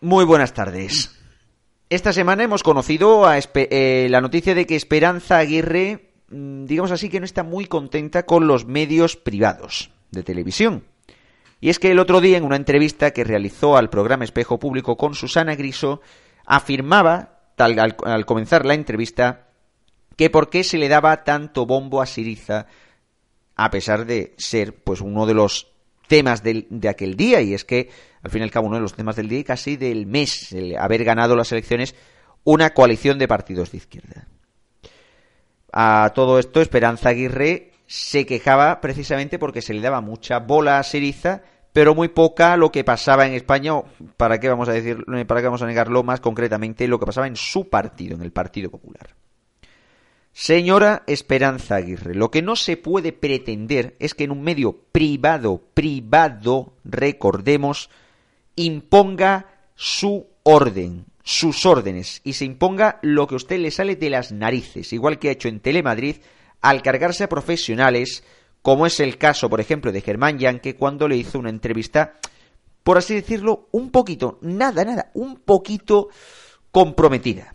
Muy buenas tardes. Esta semana hemos conocido a eh, la noticia de que Esperanza Aguirre, mm, digamos así, que no está muy contenta con los medios privados de televisión. Y es que el otro día, en una entrevista que realizó al programa Espejo Público con Susana Griso, afirmaba, tal, al, comenzar la entrevista, que por qué se le daba tanto bombo a Siriza, a pesar de ser pues uno de los temas de aquel día, y es que al fin y al cabo uno de los temas del día y casi del mes, el haber ganado las elecciones una coalición de partidos de izquierda. A todo esto, Esperanza Aguirre se quejaba precisamente porque se le daba mucha bola a Siriza, pero muy poca lo que pasaba en España, para qué vamos a decir, para qué vamos a negarlo más concretamente, lo que pasaba en su partido, en el Partido Popular. Señora Esperanza Aguirre, lo que no se puede pretender es que en un medio privado, privado, recordemos, imponga su orden, sus órdenes, y se imponga lo que a usted le sale de las narices, igual que ha hecho en Telemadrid, al cargarse a profesionales, como es el caso, por ejemplo, de Germán Yanke, cuando le hizo una entrevista, por así decirlo, un poquito, nada, nada, un poquito comprometida.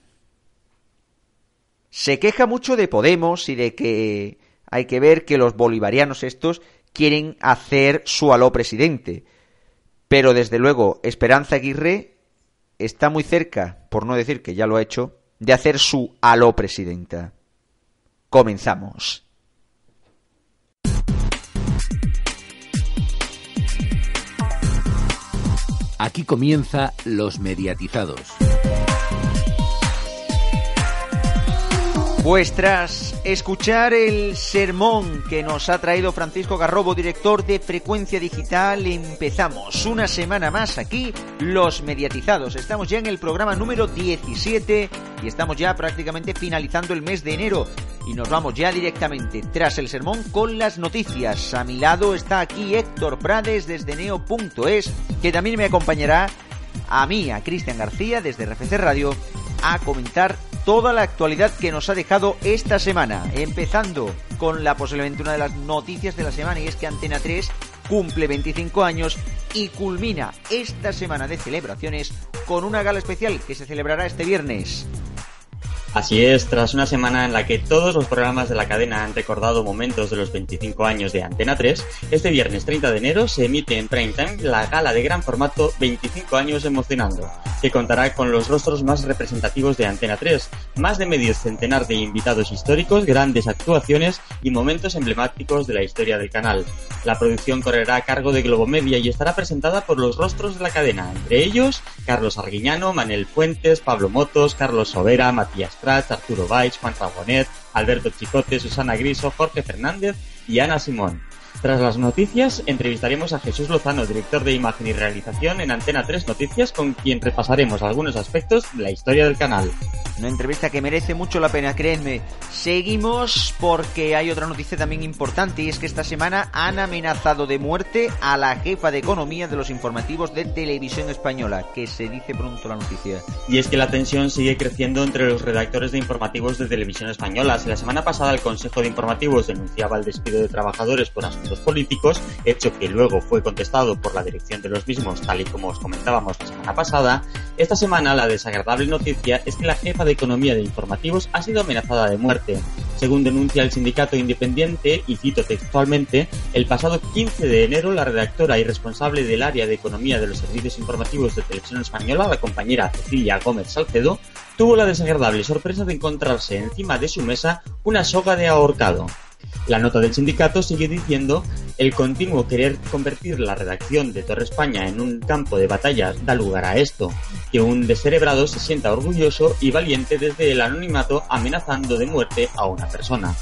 Se queja mucho de Podemos y de que hay que ver que los bolivarianos estos quieren hacer su aló presidente. Pero desde luego, Esperanza Aguirre está muy cerca, por no decir que ya lo ha hecho, de hacer su aló presidenta. Comenzamos. Aquí comienza Los Mediatizados. Pues tras escuchar el sermón que nos ha traído Francisco Garrobo, director de Frecuencia Digital, empezamos una semana más aquí, Los Mediatizados. Estamos ya en el programa número 17 y estamos ya prácticamente finalizando el mes de enero y nos vamos ya directamente tras el sermón con las noticias. A mi lado está aquí Héctor Prades desde neo.es, que también me acompañará a mí, a Cristian García desde RFC Radio, a comentar toda la actualidad que nos ha dejado esta semana, empezando con la posiblemente una de las noticias de la semana y es que Antena 3 cumple 25 años y culmina esta semana de celebraciones con una gala especial que se celebrará este viernes. Así es, tras una semana en la que todos los programas de la cadena han recordado momentos de los 25 años de Antena 3, este viernes 30 de enero se emite en prime time la gala de gran formato 25 años emocionando, que contará con los rostros más representativos de Antena 3, más de medio centenar de invitados históricos, grandes actuaciones y momentos emblemáticos de la historia del canal. La producción correrá a cargo de Globomedia y estará presentada por los rostros de la cadena, entre ellos Carlos Arguiñano, Manel Fuentes, Pablo Motos, Carlos Sobera, Matías Arturo Valls, Juan Rabonet, Alberto Chicote, Susana Griso, Jorge Fernández y Ana Simón. Tras las noticias, entrevistaremos a Jesús Lozano, director de imagen y realización en Antena 3 Noticias, con quien repasaremos algunos aspectos de la historia del canal. Una entrevista que merece mucho la pena, créanme. Seguimos porque hay otra noticia también importante y es que esta semana han amenazado de muerte a la jefa de economía de los informativos de televisión española, que se dice pronto la noticia. Y es que la tensión sigue creciendo entre los redactores de informativos de televisión española. La semana pasada el Consejo de Informativos denunciaba el despido de trabajadores por asuntos políticos, hecho que luego fue contestado por la dirección de los mismos, tal y como os comentábamos la semana pasada, esta semana la desagradable noticia es que la jefa de Economía de Informativos ha sido amenazada de muerte. Según denuncia el sindicato independiente, y cito textualmente, el pasado 15 de enero la redactora y responsable del área de economía de los servicios informativos de Televisión Española, la compañera Cecilia Gómez Salcedo, tuvo la desagradable sorpresa de encontrarse encima de su mesa una soga de ahorcado. La nota del sindicato sigue diciendo el continuo querer convertir la redacción de Torre España en un campo de batalla da lugar a esto, que un descerebrado se sienta orgulloso y valiente desde el anonimato amenazando de muerte a una persona.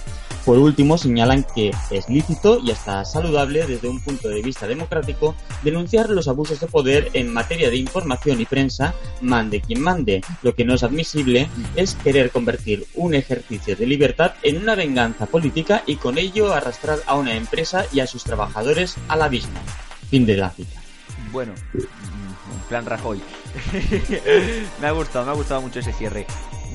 Por último, señalan que es lícito y hasta saludable desde un punto de vista democrático denunciar los abusos de poder en materia de información y prensa, mande quien mande. Lo que no es admisible es querer convertir un ejercicio de libertad en una venganza política y con ello arrastrar a una empresa y a sus trabajadores al abismo. Fin de la cita. Bueno, en plan Rajoy. me ha gustado, me ha gustado mucho ese cierre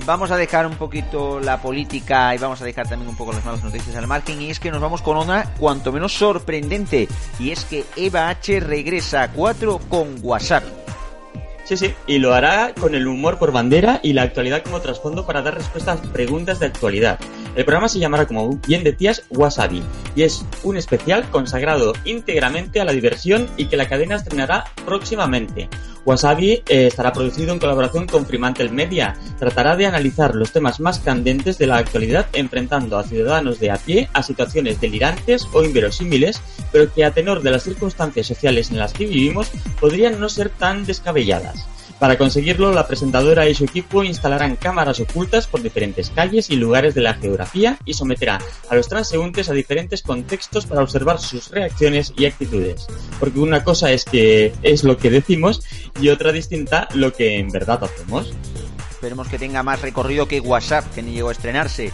vamos a dejar un poquito la política y vamos a dejar también un poco las malas noticias al marketing y es que nos vamos con una cuanto menos sorprendente y es que Eva H regresa a 4 con WhatsApp. Sí, sí, y lo hará con el humor por bandera y la actualidad como trasfondo para dar respuestas a preguntas de actualidad. El programa se llamará como bien decías Wasabi y es un especial consagrado íntegramente a la diversión y que la cadena estrenará próximamente. Wasabi eh, estará producido en colaboración con Fremantle Media. Tratará de analizar los temas más candentes de la actualidad enfrentando a ciudadanos de a pie a situaciones delirantes o inverosímiles, pero que a tenor de las circunstancias sociales en las que vivimos podrían no ser tan descabelladas. Para conseguirlo, la presentadora y su equipo instalarán cámaras ocultas por diferentes calles y lugares de la geografía y someterá a los transeúntes a diferentes contextos para observar sus reacciones y actitudes. Porque una cosa es que es lo que decimos y otra distinta lo que en verdad hacemos. Esperemos que tenga más recorrido que WhatsApp, que ni llegó a estrenarse.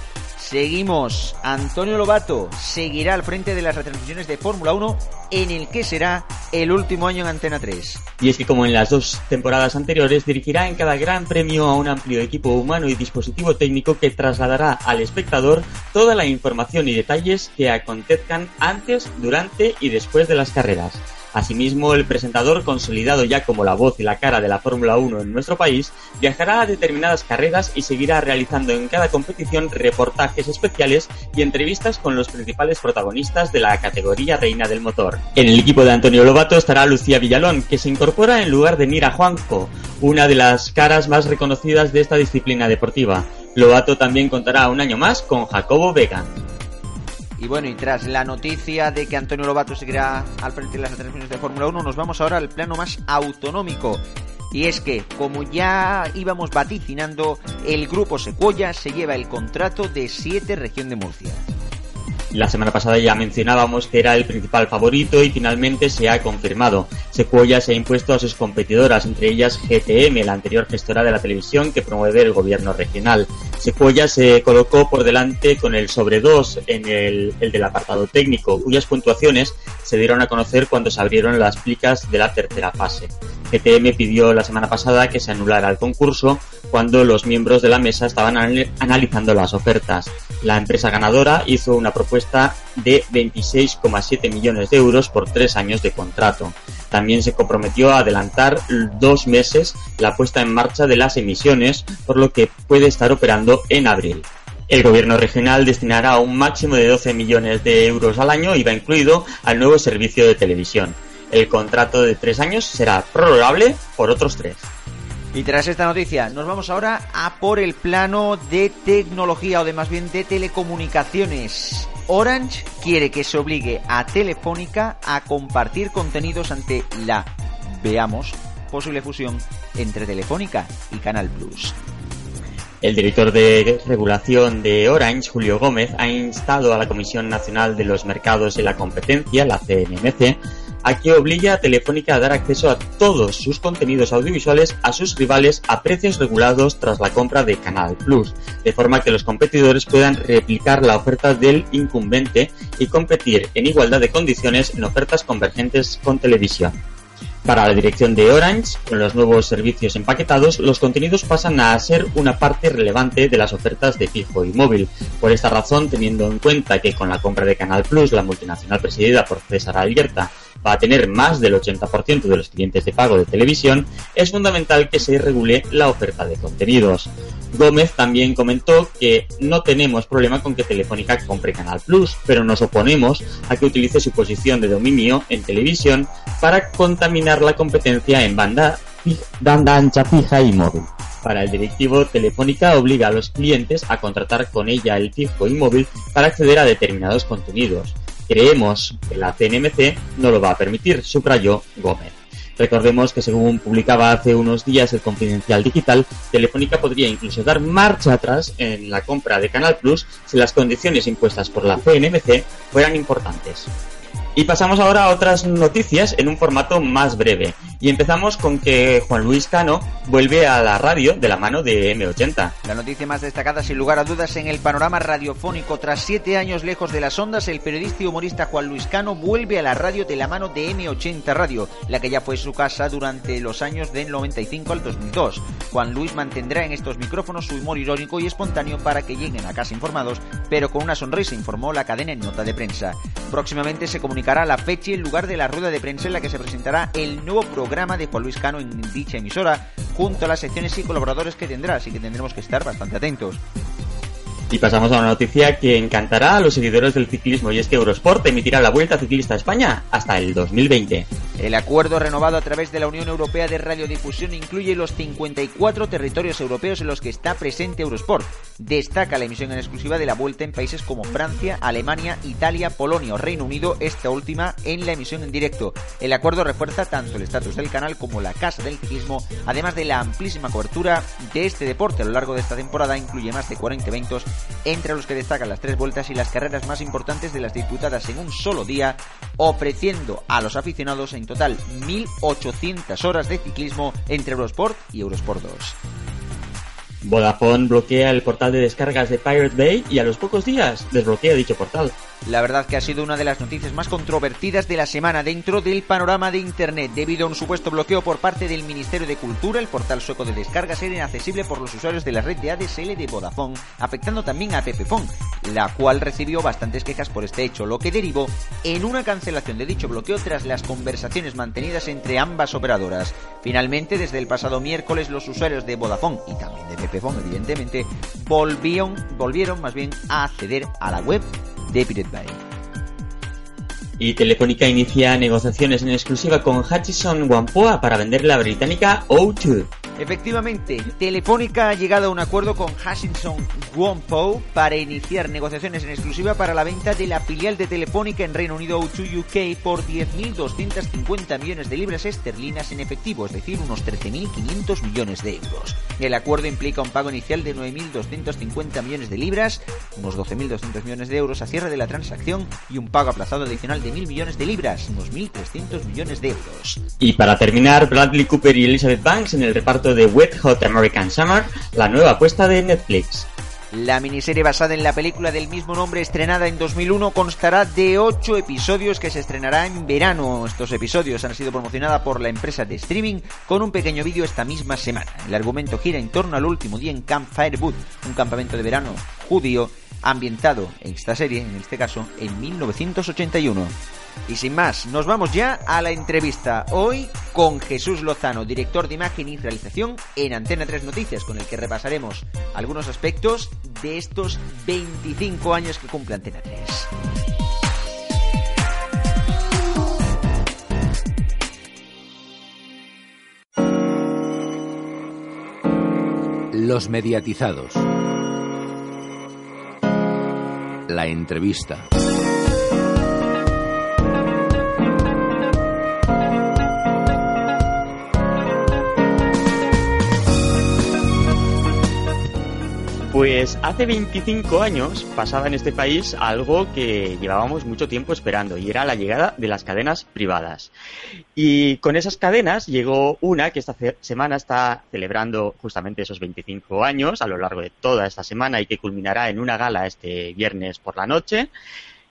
Seguimos. Antonio Lobato seguirá al frente de las retransmisiones de Fórmula 1 en el que será el último año en Antena 3. Y es que como en las dos temporadas anteriores, dirigirá en cada gran premio a un amplio equipo humano y dispositivo técnico que trasladará al espectador toda la información y detalles que acontezcan antes, durante y después de las carreras. Asimismo, el presentador, consolidado ya como la voz y la cara de la Fórmula 1 en nuestro país, viajará a determinadas carreras y seguirá realizando en cada competición reportajes especiales y entrevistas con los principales protagonistas de la categoría reina del motor. En el equipo de Antonio Lobato estará Lucía Villalón, que se incorpora en lugar de Mira Juanjo, una de las caras más reconocidas de esta disciplina deportiva. Lobato también contará un año más con Jacobo Vega. Y bueno, y tras la noticia de que Antonio Lobato seguirá al frente de las transmisiones de Fórmula 1, nos vamos ahora al plano más autonómico. Y es que, como ya íbamos vaticinando, el grupo Secuoya se lleva el contrato de 7 región de Murcia. La semana pasada ya mencionábamos que era el principal favorito y finalmente se ha confirmado. Sequoia se ha impuesto a sus competidoras, entre ellas GTM, la anterior gestora de la televisión que promueve el gobierno regional. Sequoia se colocó por delante con el sobre 2 en el, el del apartado técnico, cuyas puntuaciones se dieron a conocer cuando se abrieron las plicas de la tercera fase. GTM pidió la semana pasada que se anulara el concurso cuando los miembros de la mesa estaban analizando las ofertas. La empresa ganadora hizo una propuesta de 26,7 millones de euros por tres años de contrato. También se comprometió a adelantar dos meses la puesta en marcha de las emisiones, por lo que puede estar operando en abril. El gobierno regional destinará un máximo de 12 millones de euros al año, IVA incluido, al nuevo servicio de televisión. El contrato de tres años será prorrogable por otros tres. Y tras esta noticia, nos vamos ahora a por el plano de tecnología o de más bien de telecomunicaciones. Orange quiere que se obligue a Telefónica a compartir contenidos ante la, veamos, posible fusión entre Telefónica y Canal Plus. El director de regulación de Orange, Julio Gómez, ha instado a la Comisión Nacional de los Mercados y la Competencia, la CNMC, a que obliga a Telefónica a dar acceso a todos sus contenidos audiovisuales a sus rivales a precios regulados tras la compra de Canal Plus, de forma que los competidores puedan replicar la oferta del incumbente y competir en igualdad de condiciones en ofertas convergentes con televisión. Para la dirección de Orange, con los nuevos servicios empaquetados, los contenidos pasan a ser una parte relevante de las ofertas de fijo y móvil. Por esta razón, teniendo en cuenta que con la compra de Canal Plus, la multinacional presidida por César Alierta va a tener más del 80% de los clientes de pago de televisión, es fundamental que se regule la oferta de contenidos. Gómez también comentó que no tenemos problema con que Telefónica compre Canal Plus, pero nos oponemos a que utilice su posición de dominio en televisión para contaminar la competencia en banda, banda ancha fija y móvil. Para el directivo, Telefónica obliga a los clientes a contratar con ella el fijo y móvil para acceder a determinados contenidos. Creemos que la CNMC no lo va a permitir, subrayó Gómez. Recordemos que según publicaba hace unos días el Confidencial Digital, Telefónica podría incluso dar marcha atrás en la compra de Canal Plus si las condiciones impuestas por la CNMC fueran importantes. Y pasamos ahora a otras noticias en un formato más breve. Y empezamos con que Juan Luis Cano vuelve a la radio de la mano de M80. La noticia más destacada, sin lugar a dudas, en el panorama radiofónico. Tras siete años lejos de las ondas, el periodista y humorista Juan Luis Cano vuelve a la radio de la mano de M80 Radio, la que ya fue su casa durante los años del 95 al 2002. Juan Luis mantendrá en estos micrófonos su humor irónico y espontáneo para que lleguen a casa informados, pero con una sonrisa, informó la cadena en nota de prensa. Próximamente se comunicará la fecha y el lugar de la rueda de prensa en la que se presentará el nuevo programa de Juan Luis Cano en dicha emisora, junto a las secciones y colaboradores que tendrá, así que tendremos que estar bastante atentos. Y pasamos a una noticia que encantará a los seguidores del ciclismo y es que Eurosport emitirá la Vuelta Ciclista a España hasta el 2020. El acuerdo renovado a través de la Unión Europea de Radiodifusión incluye los 54 territorios europeos en los que está presente Eurosport. Destaca la emisión en exclusiva de la Vuelta en países como Francia, Alemania, Italia, Polonia o Reino Unido, esta última en la emisión en directo. El acuerdo refuerza tanto el estatus del canal como la Casa del Ciclismo, además de la amplísima cobertura de este deporte a lo largo de esta temporada, incluye más de 40 eventos entre los que destacan las tres vueltas y las carreras más importantes de las disputadas en un solo día, ofreciendo a los aficionados en total 1.800 horas de ciclismo entre Eurosport y Eurosport 2. Vodafone bloquea el portal de descargas de Pirate Bay y a los pocos días desbloquea dicho portal. La verdad que ha sido una de las noticias más controvertidas de la semana dentro del panorama de Internet. Debido a un supuesto bloqueo por parte del Ministerio de Cultura, el portal sueco de descargas era inaccesible por los usuarios de la red de ADSL de Vodafone, afectando también a Pepefon, la cual recibió bastantes quejas por este hecho, lo que derivó en una cancelación de dicho bloqueo tras las conversaciones mantenidas entre ambas operadoras. Finalmente, desde el pasado miércoles, los usuarios de Vodafone y también de Pepefon, evidentemente, volvieron, volvieron más bien a acceder a la web Y Telefónica inicia negociaciones en exclusiva con Hutchison Whampoa para vender la británica O2. Efectivamente, Telefónica ha llegado a un acuerdo con Hutchison Whampoa para iniciar negociaciones en exclusiva para la venta de la filial de Telefónica en Reino Unido O2 UK por 10.250 millones de libras esterlinas en efectivo, es decir, unos 13.500 millones de euros. El acuerdo implica un pago inicial de 9.250 millones de libras, unos 12.200 millones de euros a cierre de la transacción y un pago aplazado adicional de 1.000 millones de libras, unos 1.300 millones de euros. Y para terminar, Bradley Cooper y Elizabeth Banks en el reparto de Wet Hot American Summer, la nueva apuesta de Netflix. La miniserie basada en la película del mismo nombre estrenada en 2001 constará de 8 episodios que se estrenará en verano. Estos episodios han sido promocionados por la empresa de streaming con un pequeño vídeo esta misma semana. El argumento gira en torno al último día en Camp Firewood, un campamento de verano judío ambientado en esta serie, en este caso, en 1981. Y sin más, nos vamos ya a la entrevista. Hoy con Jesús Lozano, director de imagen y realización en Antena 3 Noticias, con el que repasaremos algunos aspectos de estos 25 años que cumple Antena 3. Los mediatizados. La entrevista. Pues hace 25 años pasaba en este país algo que llevábamos mucho tiempo esperando y era la llegada de las cadenas privadas. Y con esas cadenas llegó una que esta semana está celebrando justamente esos 25 años a lo largo de toda esta semana y que culminará en una gala este viernes por la noche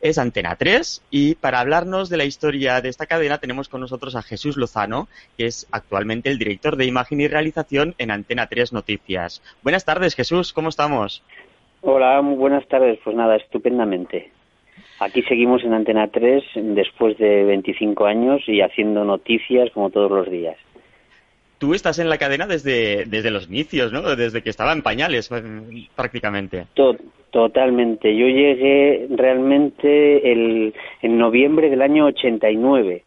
es Antena 3 y para hablarnos de la historia de esta cadena tenemos con nosotros a Jesús Lozano, que es actualmente el director de imagen y realización en Antena 3 Noticias. Buenas tardes, Jesús, ¿cómo estamos? Hola, muy buenas tardes. Pues nada, estupendamente. Aquí seguimos en Antena 3 después de 25 años y haciendo noticias como todos los días tú estás en la cadena desde, desde los inicios, ¿no? Desde que estaba en pañales prácticamente. Totalmente. Yo llegué realmente el, en noviembre del año 89.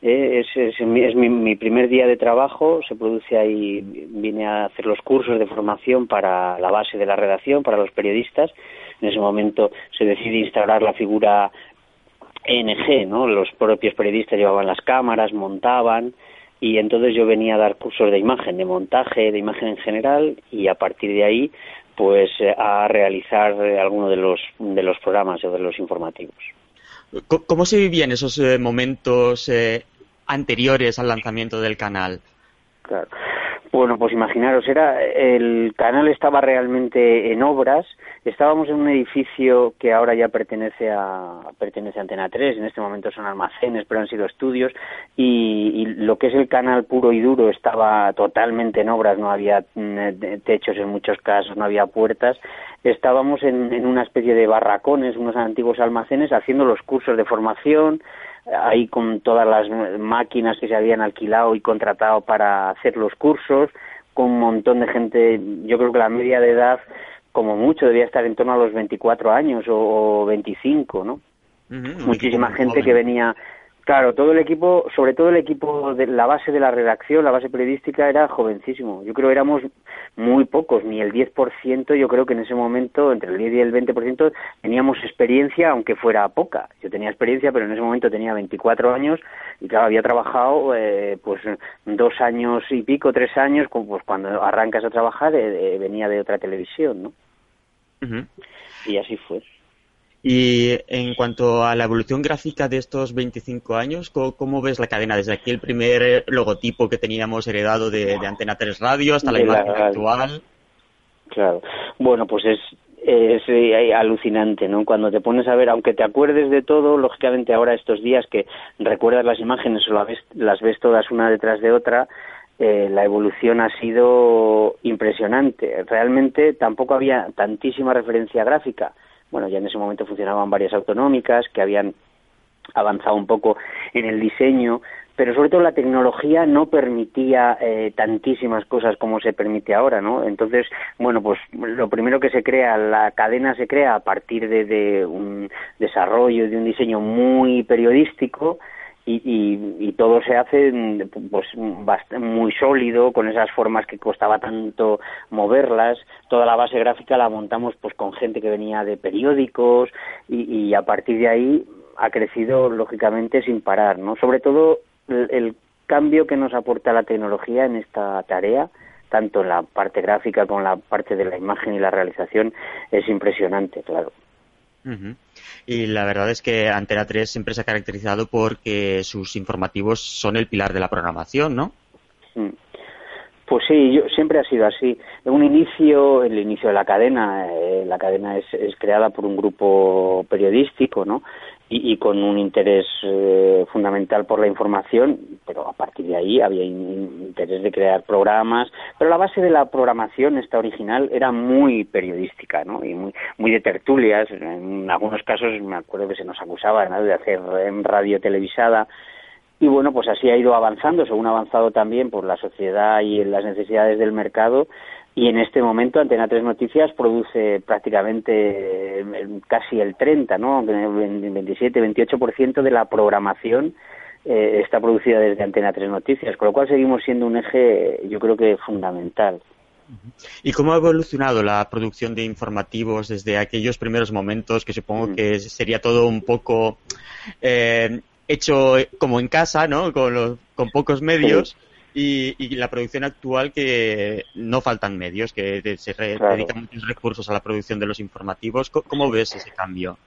Eh, es, es, es mi, mi, primer día de trabajo, se produce ahí, vine a hacer los cursos de formación para la base de la redacción, para los periodistas. En ese momento se decide instaurar la figura ENG, ¿no? Los propios periodistas llevaban las cámaras, montaban, y entonces yo venía a dar cursos de imagen, de montaje, de imagen en general y a partir de ahí pues eh, a realizar eh, alguno de los de los programas o de los informativos. ¿Cómo se vivían esos eh, momentos anteriores al lanzamiento del canal? Claro. Bueno, pues imaginaros, era el canal estaba realmente en obras. Estábamos en un edificio que ahora ya pertenece a pertenece a Antena 3. En este momento son almacenes, pero han sido estudios. Y, y lo que es el canal puro y duro estaba totalmente en obras. No había mm, techos en muchos casos, no había puertas. Estábamos en, en una especie de barracones, unos antiguos almacenes, haciendo los cursos de formación ahí con todas las máquinas que se habían alquilado y contratado para hacer los cursos, con un montón de gente, yo creo que la media de edad como mucho debía estar en torno a los 24 años o, 25, ¿no? Muchísima gente que venía Claro, todo el equipo, sobre todo el equipo de la base de la redacción, la base periodística era jovencísimo. Yo creo que éramos muy pocos, ni el 10%, yo creo que en ese momento, entre el 10 y el 20%, teníamos experiencia, aunque fuera poca. Yo tenía experiencia, pero en ese momento tenía 24 años y claro, había trabajado eh, pues dos años y pico, tres años, pues cuando arrancas a trabajar eh, venía de otra televisión, ¿no? Y así fue. Y en cuanto a la evolución gráfica de estos 25 años, ¿cómo, ves la cadena? Desde aquí el primer eh, logotipo que teníamos heredado de, Antena 3 Radio hasta la imagen actual. Claro. Bueno, pues es, es eh, alucinante, ¿no? Cuando te pones a ver, aunque te acuerdes de todo, lógicamente ahora estos días que recuerdas las imágenes o las ves, las ves todas una detrás de otra, eh, la evolución ha sido impresionante. Realmente tampoco había tantísima referencia gráfica bueno, ya en ese momento funcionaban varias autonómicas que habían avanzado un poco en el diseño, pero sobre todo la tecnología no permitía eh, tantísimas cosas como se permite ahora, ¿no? Entonces, bueno, pues lo primero que se crea, la cadena se crea a partir de, de un desarrollo, de un diseño muy periodístico, y, todo se hace pues muy sólido con esas formas que costaba tanto moverlas. Toda la base gráfica la montamos pues con gente que venía de periódicos y, a partir de ahí ha crecido lógicamente sin parar no sobre todo el, cambio que nos aporta la tecnología en esta tarea tanto en la parte gráfica como en la parte de la imagen y la realización es impresionante claro y la verdad es que Antena 3 siempre se ha caracterizado porque sus informativos son el pilar de la programación, ¿no? Mm. Pues sí, yo, siempre ha sido así. Un inicio, el inicio de la cadena, eh, la cadena es, es, creada por un grupo periodístico, ¿no? Y, con un interés eh, fundamental por la información, pero a partir de ahí había interés de crear programas, pero la base de la programación, esta original, era muy periodística, ¿no? Y muy, muy de tertulias, en algunos casos me acuerdo que se nos acusaba de hacer radio televisada, y bueno, pues así ha ido avanzando, según ha avanzado también por la sociedad y las necesidades del mercado, y en este momento Antena 3 Noticias produce prácticamente eh, casi el 30, ¿no? 27, 28% de la programación eh, está producida desde Antena 3 Noticias, con lo cual seguimos siendo un eje, yo creo que fundamental. ¿Y cómo ha evolucionado la producción de informativos desde aquellos primeros momentos, que supongo que sería todo un poco eh, hecho como en casa, ¿no? Con, con pocos medios? y, la producción actual que no faltan medios, que se dedican muchos recursos a la producción de los informativos. ¿Cómo ves ese cambio?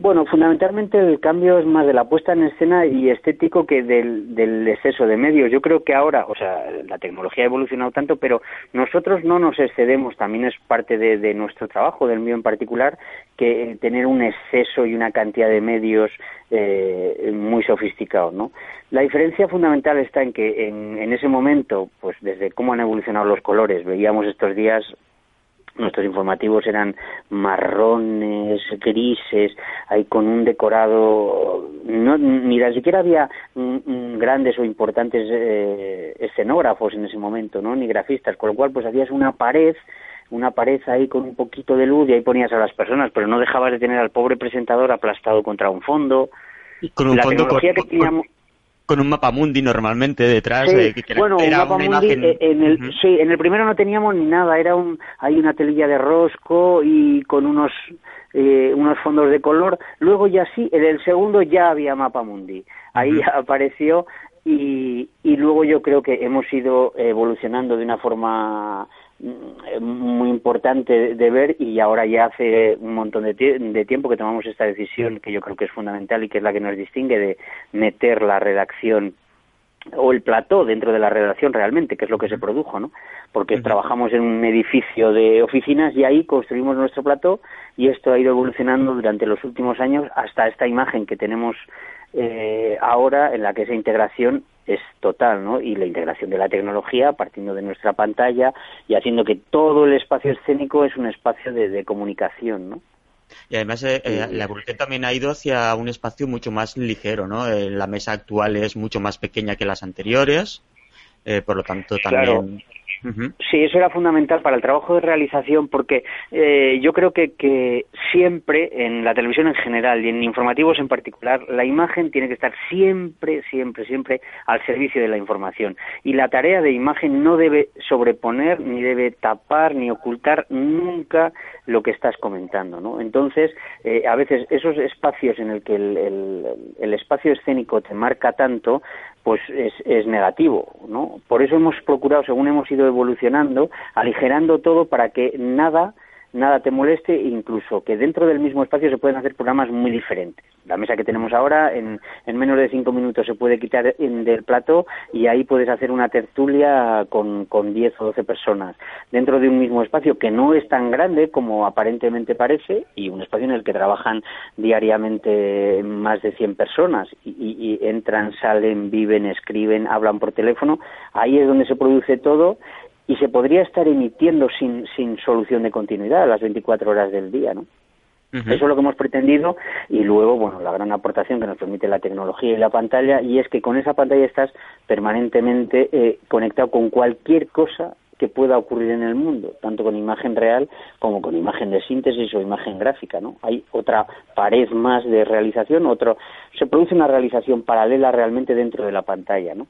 Bueno, fundamentalmente el cambio es más de la puesta en escena y estético que del, del, exceso de medios. Yo creo que ahora, o sea, la tecnología ha evolucionado tanto, pero nosotros no nos excedemos, también es parte de, nuestro trabajo, del mío en particular, que tener un exceso y una cantidad de medios eh, muy sofisticados, ¿no? La diferencia fundamental está en que en, en ese momento, pues desde cómo han evolucionado los colores, veíamos estos días nuestros informativos eran marrones, grises, ahí con un decorado, no, ni tan siquiera había grandes o importantes eh, escenógrafos en ese momento, ¿no? Ni grafistas, con lo cual pues hacías una pared una pared ahí con un poquito de luz y ahí ponías a las personas, pero no dejabas de tener al pobre presentador aplastado contra un fondo. con un fondo que teníamos con un mapa mundi normalmente detrás. Sí, bueno, un mapa mundi, eh, en el, sí, en el primero no teníamos ni nada, era un, hay una telilla de rosco y con unos, eh, unos fondos de color. Luego ya sí, en el segundo ya había mapa mundi. Ahí apareció y, y luego yo creo que hemos ido evolucionando de una forma Mm, muy importante de ver y ahora ya hace un montón de, de, tiempo que tomamos esta decisión que yo creo que es fundamental y que es la que nos distingue de meter la redacción o el plató dentro de la redacción realmente, que es lo que se produjo, ¿no? Porque trabajamos en un edificio de oficinas y ahí construimos nuestro plató y esto ha ido evolucionando durante los últimos años hasta esta imagen que tenemos eh, ahora en la que esa integración es total, ¿no? Y la integración de la tecnología partiendo de nuestra pantalla y haciendo que todo el espacio escénico es un espacio de, comunicación, ¿no? Y además eh, eh, la evolución también ha ido hacia un espacio mucho más ligero, ¿no? la mesa actual es mucho más pequeña que las anteriores, por lo tanto también... Sí, eso era fundamental para el trabajo de realización porque eh, yo creo que, que, siempre en la televisión en general y en informativos en particular la imagen tiene que estar siempre, siempre, siempre al servicio de la información y la tarea de imagen no debe sobreponer ni debe tapar ni ocultar nunca lo que estás comentando, ¿no? Entonces, eh, a veces esos espacios en el que el, el, el espacio escénico te marca tanto, pues es, es negativo, ¿no? Por eso hemos procurado, según hemos ido evolucionando, aligerando todo para que nada nada te moleste, incluso que dentro del mismo espacio se pueden hacer programas muy diferentes. La mesa que tenemos ahora, en, en menos de cinco minutos se puede quitar del plato y ahí puedes hacer una tertulia con, con 10 o 12 personas dentro de un mismo espacio que no es tan grande como aparentemente parece y un espacio en el que trabajan diariamente más de 100 personas y, y entran, salen, viven, escriben, hablan por teléfono. Ahí es donde se produce todo y se podría estar emitiendo sin, sin solución de continuidad a las 24 horas del día, ¿no? Eso es lo que hemos pretendido y luego, bueno, la gran aportación que nos permite la tecnología y la pantalla y es que con esa pantalla estás permanentemente eh, conectado con cualquier cosa que pueda ocurrir en el mundo, tanto con imagen real como con imagen de síntesis o imagen gráfica, ¿no? Hay otra pared más de realización, otro se produce una realización paralela realmente dentro de la pantalla, ¿no?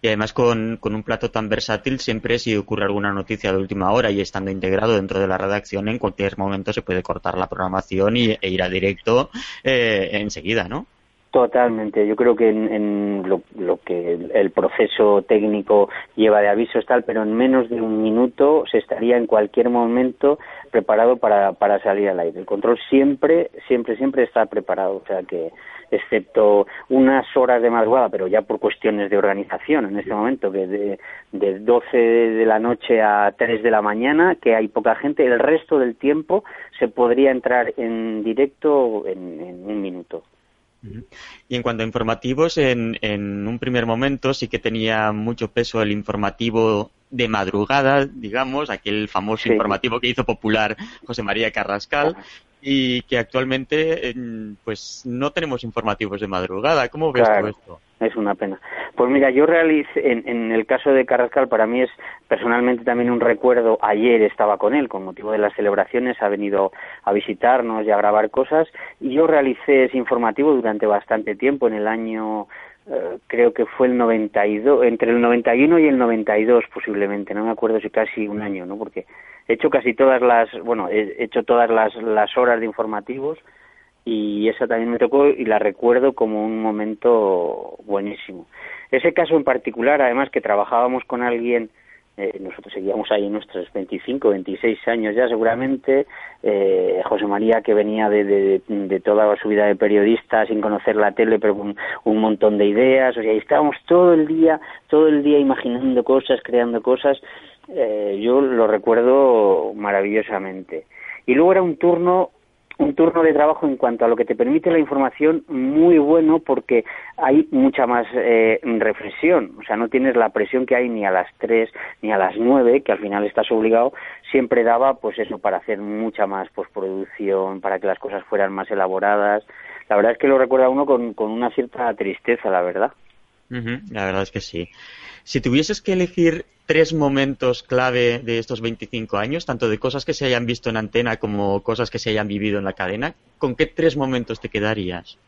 Y además con, un plato tan versátil, siempre si ocurre alguna noticia de última hora y estando integrado dentro de la redacción, en cualquier momento se puede cortar la programación y, e ir a directo eh, enseguida, ¿no? Totalmente. Yo creo que en, lo, que el, proceso técnico lleva de aviso es tal, pero en menos de un minuto se estaría en cualquier momento preparado para, para salir al aire. El control siempre, siempre, siempre está preparado. O sea que excepto unas horas de madrugada, pero ya por cuestiones de organización en este momento, que de, de 12 de la noche a 3 de la mañana, que hay poca gente, el resto del tiempo se podría entrar en directo en, un minuto. Y en cuanto a informativos, en, en, un primer momento sí que tenía mucho peso el informativo de madrugada, digamos, aquel famoso informativo que hizo popular José María Carrascal, y que actualmente pues no tenemos informativos de madrugada. ¿Cómo ves tú esto? Es una pena. Pues mira, yo realicé, en, en, el caso de Carrascal, para mí es personalmente también un recuerdo. Ayer estaba con él con motivo de las celebraciones, ha venido a visitarnos y a grabar cosas, y yo realicé ese informativo durante bastante tiempo, en el año eh, creo que fue el 92, entre el 91 y el 92 posiblemente, no me acuerdo si casi un año, ¿no? Porque he hecho casi todas las, bueno, he hecho todas las, las horas de informativos y esa también me tocó y la recuerdo como un momento buenísimo. Ese caso en particular, además que trabajábamos con alguien eh, nosotros seguíamos ahí nuestros 25, 26 años ya seguramente, eh, José María que venía de, toda su vida de periodista sin conocer la tele pero con un montón de ideas, o sea, estábamos todo el día, todo el día imaginando cosas, creando cosas, eh, yo lo recuerdo maravillosamente. Y luego era un turno un turno de trabajo en cuanto a lo que te permite la información muy bueno porque hay mucha más eh, reflexión, o sea, no tienes la presión que hay ni a las 3 ni a las 9, que al final estás obligado, siempre daba pues eso para hacer mucha más postproducción, para que las cosas fueran más elaboradas. La verdad es que lo recuerda uno con, con una cierta tristeza, la verdad. La verdad es que sí. Si tuvieses que elegir tres momentos clave de estos 25 años, tanto de cosas que se hayan visto en antena como cosas que se hayan vivido en la cadena, ¿con qué tres momentos te quedarías?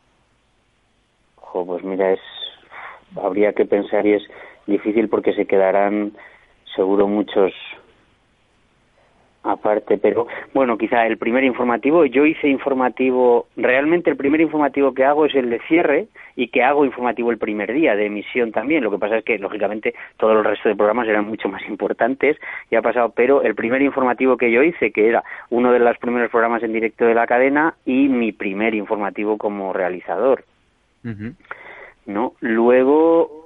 pues mira, es habría que pensar y es difícil porque se quedarán seguro muchos aparte, pero bueno, quizá el primer informativo, yo hice informativo, realmente el primer informativo que hago es el de cierre y que hago informativo el primer día de emisión también, lo que pasa es que lógicamente todo el resto de programas eran mucho más importantes y ha pasado, pero el primer informativo que yo hice, que era uno de los primeros programas en directo de la cadena y mi primer informativo como realizador. ¿No? Luego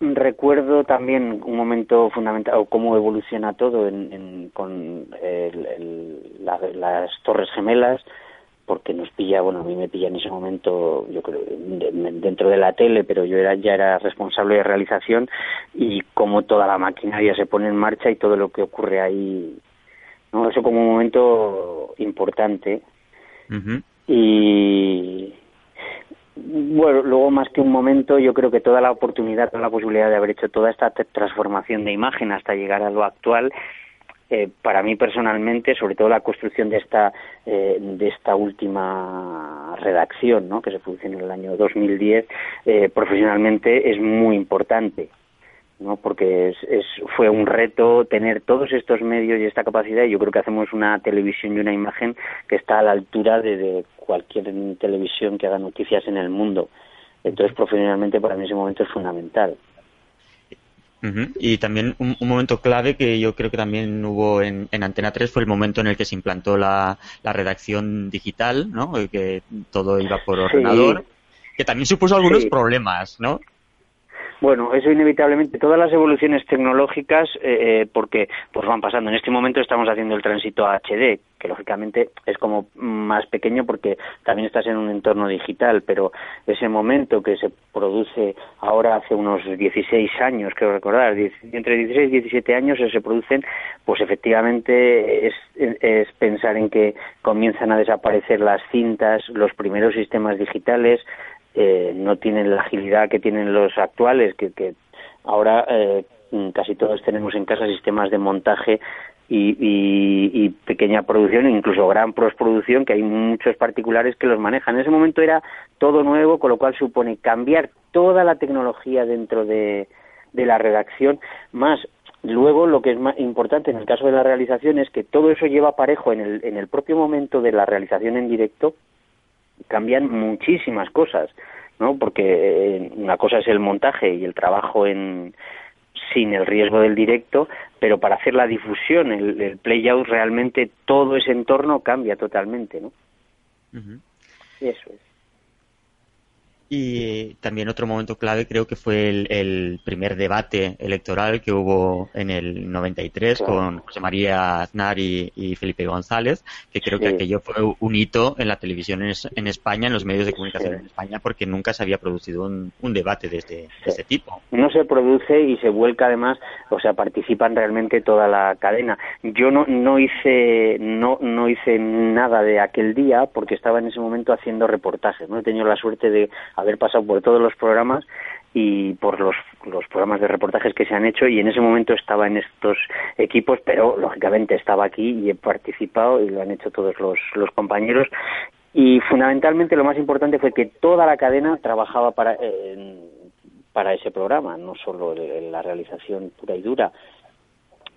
recuerdo también un momento fundamental o cómo evoluciona todo en, con las Torres Gemelas porque nos pilla, bueno, a mí me pilla en ese momento, yo creo, dentro de la tele, pero yo era, ya era responsable de realización y cómo toda la maquinaria se pone en marcha y todo lo que ocurre ahí ¿no? Eso como un momento importante. Y bueno, luego más que un momento, yo creo que toda la oportunidad, toda la posibilidad de haber hecho toda esta transformación de imagen hasta llegar a lo actual, eh, para mí personalmente, sobre todo la construcción de esta eh, de esta última redacción, ¿no? que se produjo en el año 2010, eh, profesionalmente es muy importante. ¿No? porque es, fue un reto tener todos estos medios y esta capacidad y yo creo que hacemos una televisión y una imagen que está a la altura de, cualquier televisión que haga noticias en el mundo. Entonces, profesionalmente para mí ese momento es fundamental. Y también un, momento clave que yo creo que también hubo en, Antena 3 fue el momento en el que se implantó la, redacción digital, ¿no? Que todo iba por ordenador, que también supuso algunos problemas, ¿no? Bueno, eso inevitablemente, todas las evoluciones tecnológicas, eh, eh, porque pues van pasando. En este momento estamos haciendo el tránsito a HD, que lógicamente es como más pequeño porque también estás en un entorno digital, pero ese momento que se produce ahora hace unos 16 años, creo recordar, entre 16 y 17 años se producen, pues efectivamente es, es pensar en que comienzan a desaparecer las cintas, los primeros sistemas digitales, eh, no tienen la agilidad que tienen los actuales, que, que ahora eh, casi todos tenemos en casa sistemas de montaje y, y, pequeña producción, incluso gran postproducción, que hay muchos particulares que los manejan. En ese momento era todo nuevo, con lo cual supone cambiar toda la tecnología dentro de, la redacción, más Luego, lo que es más importante en el caso de la realización es que todo eso lleva parejo en el, en el propio momento de la realización en directo cambian muchísimas cosas, ¿no? Porque eh, una cosa es el montaje y el trabajo en sin el riesgo del directo, pero para hacer la difusión, el, el play-out, realmente todo ese entorno cambia totalmente, ¿no? Eso es. Y también otro momento clave creo que fue el, primer debate electoral que hubo en el 93 con José María Aznar y, Felipe González, que creo que aquello fue un hito en la televisión en, España, en los medios de comunicación en España, porque nunca se había producido un, debate de este, este, tipo. No se produce y se vuelca además, o sea, participan realmente toda la cadena. Yo no, no hice no, no hice nada de aquel día porque estaba en ese momento haciendo reportajes, no he tenido la suerte de haber pasado por todos los programas y por los, los programas de reportajes que se han hecho y en ese momento estaba en estos equipos, pero lógicamente estaba aquí y he participado y lo han hecho todos los, los compañeros. Y fundamentalmente lo más importante fue que toda la cadena trabajaba para, para ese programa, no solo la realización pura y dura,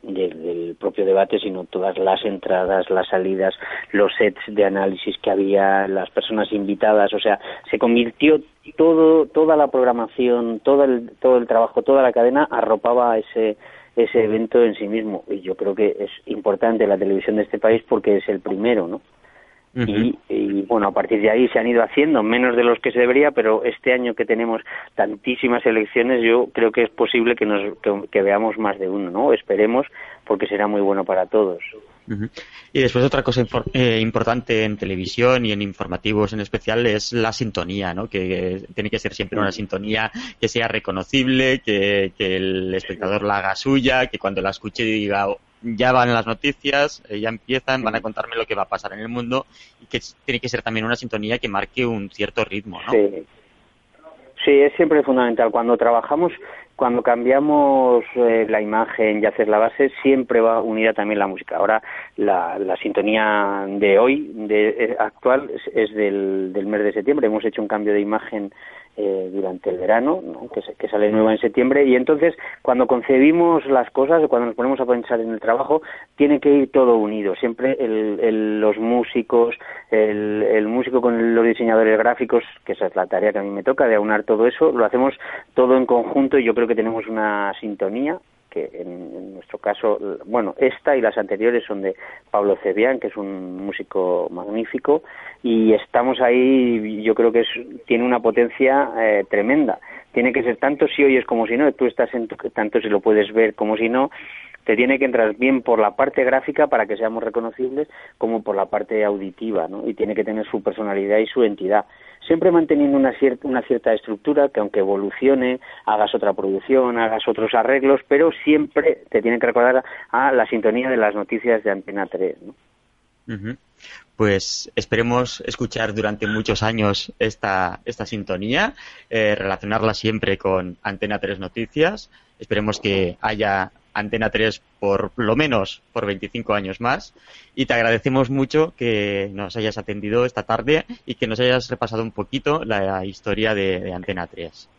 del, propio debate, sino todas las entradas, las salidas, los sets de análisis que había, las personas invitadas, o sea, se convirtió todo, toda la programación, todo el, todo el trabajo, toda la cadena arropaba ese ese evento en sí mismo y yo creo que es importante la televisión de este país porque es el primero, ¿no? Y, bueno, a partir de ahí se han ido haciendo menos de los que se debería, pero este año que tenemos tantísimas elecciones, yo creo que es posible que, nos, que, veamos más de uno, ¿no? Esperemos, porque será muy bueno para todos. Y después otra cosa eh, importante en televisión y en informativos en especial es la sintonía, ¿no? Que tiene que ser siempre una sintonía que sea reconocible, que, que el espectador la haga suya, que cuando la escuche diga, ya van las noticias, eh, ya empiezan, van a contarme lo que va a pasar en el mundo y que tiene que ser también una sintonía que marque un cierto ritmo, ¿no? Sí. Sí, es siempre fundamental. Cuando trabajamos, cuando cambiamos eh, la imagen y hacer la base, siempre va unida también la música. Ahora, la, la sintonía de hoy, de, eh, actual, es, del, del mes de septiembre. Hemos hecho un cambio de imagen eh, durante el verano, que, sale nueva en septiembre, y entonces cuando concebimos las cosas, cuando nos ponemos a pensar en el trabajo, tiene que ir todo unido, siempre el, los músicos, el, el, músico con los diseñadores gráficos, que esa es la tarea que a mí me toca, de aunar todo eso, lo hacemos todo en conjunto y yo creo que tenemos una sintonía que en, nuestro caso, bueno, esta y las anteriores son de Pablo Cebián, que es un músico magnífico, y estamos ahí, yo creo que es, tiene una potencia eh, tremenda. Tiene que ser tanto si oyes como si no, tú estás en tanto si lo puedes ver como si no, te tiene que entrar bien por la parte gráfica para que seamos reconocibles como por la parte auditiva, ¿no? Y tiene que tener su personalidad y su entidad siempre manteniendo una cierta, una cierta estructura que aunque evolucione, hagas otra producción, hagas otros arreglos, pero siempre te tienen que recordar a la sintonía de las noticias de Antena 3. ¿no? Pues esperemos escuchar durante muchos años esta, esta sintonía, eh, relacionarla siempre con Antena 3 Noticias. Esperemos que haya Antena 3 por lo menos por 25 años más. Y te agradecemos mucho que nos hayas atendido esta tarde y que nos hayas repasado un poquito la historia de, Antena 3.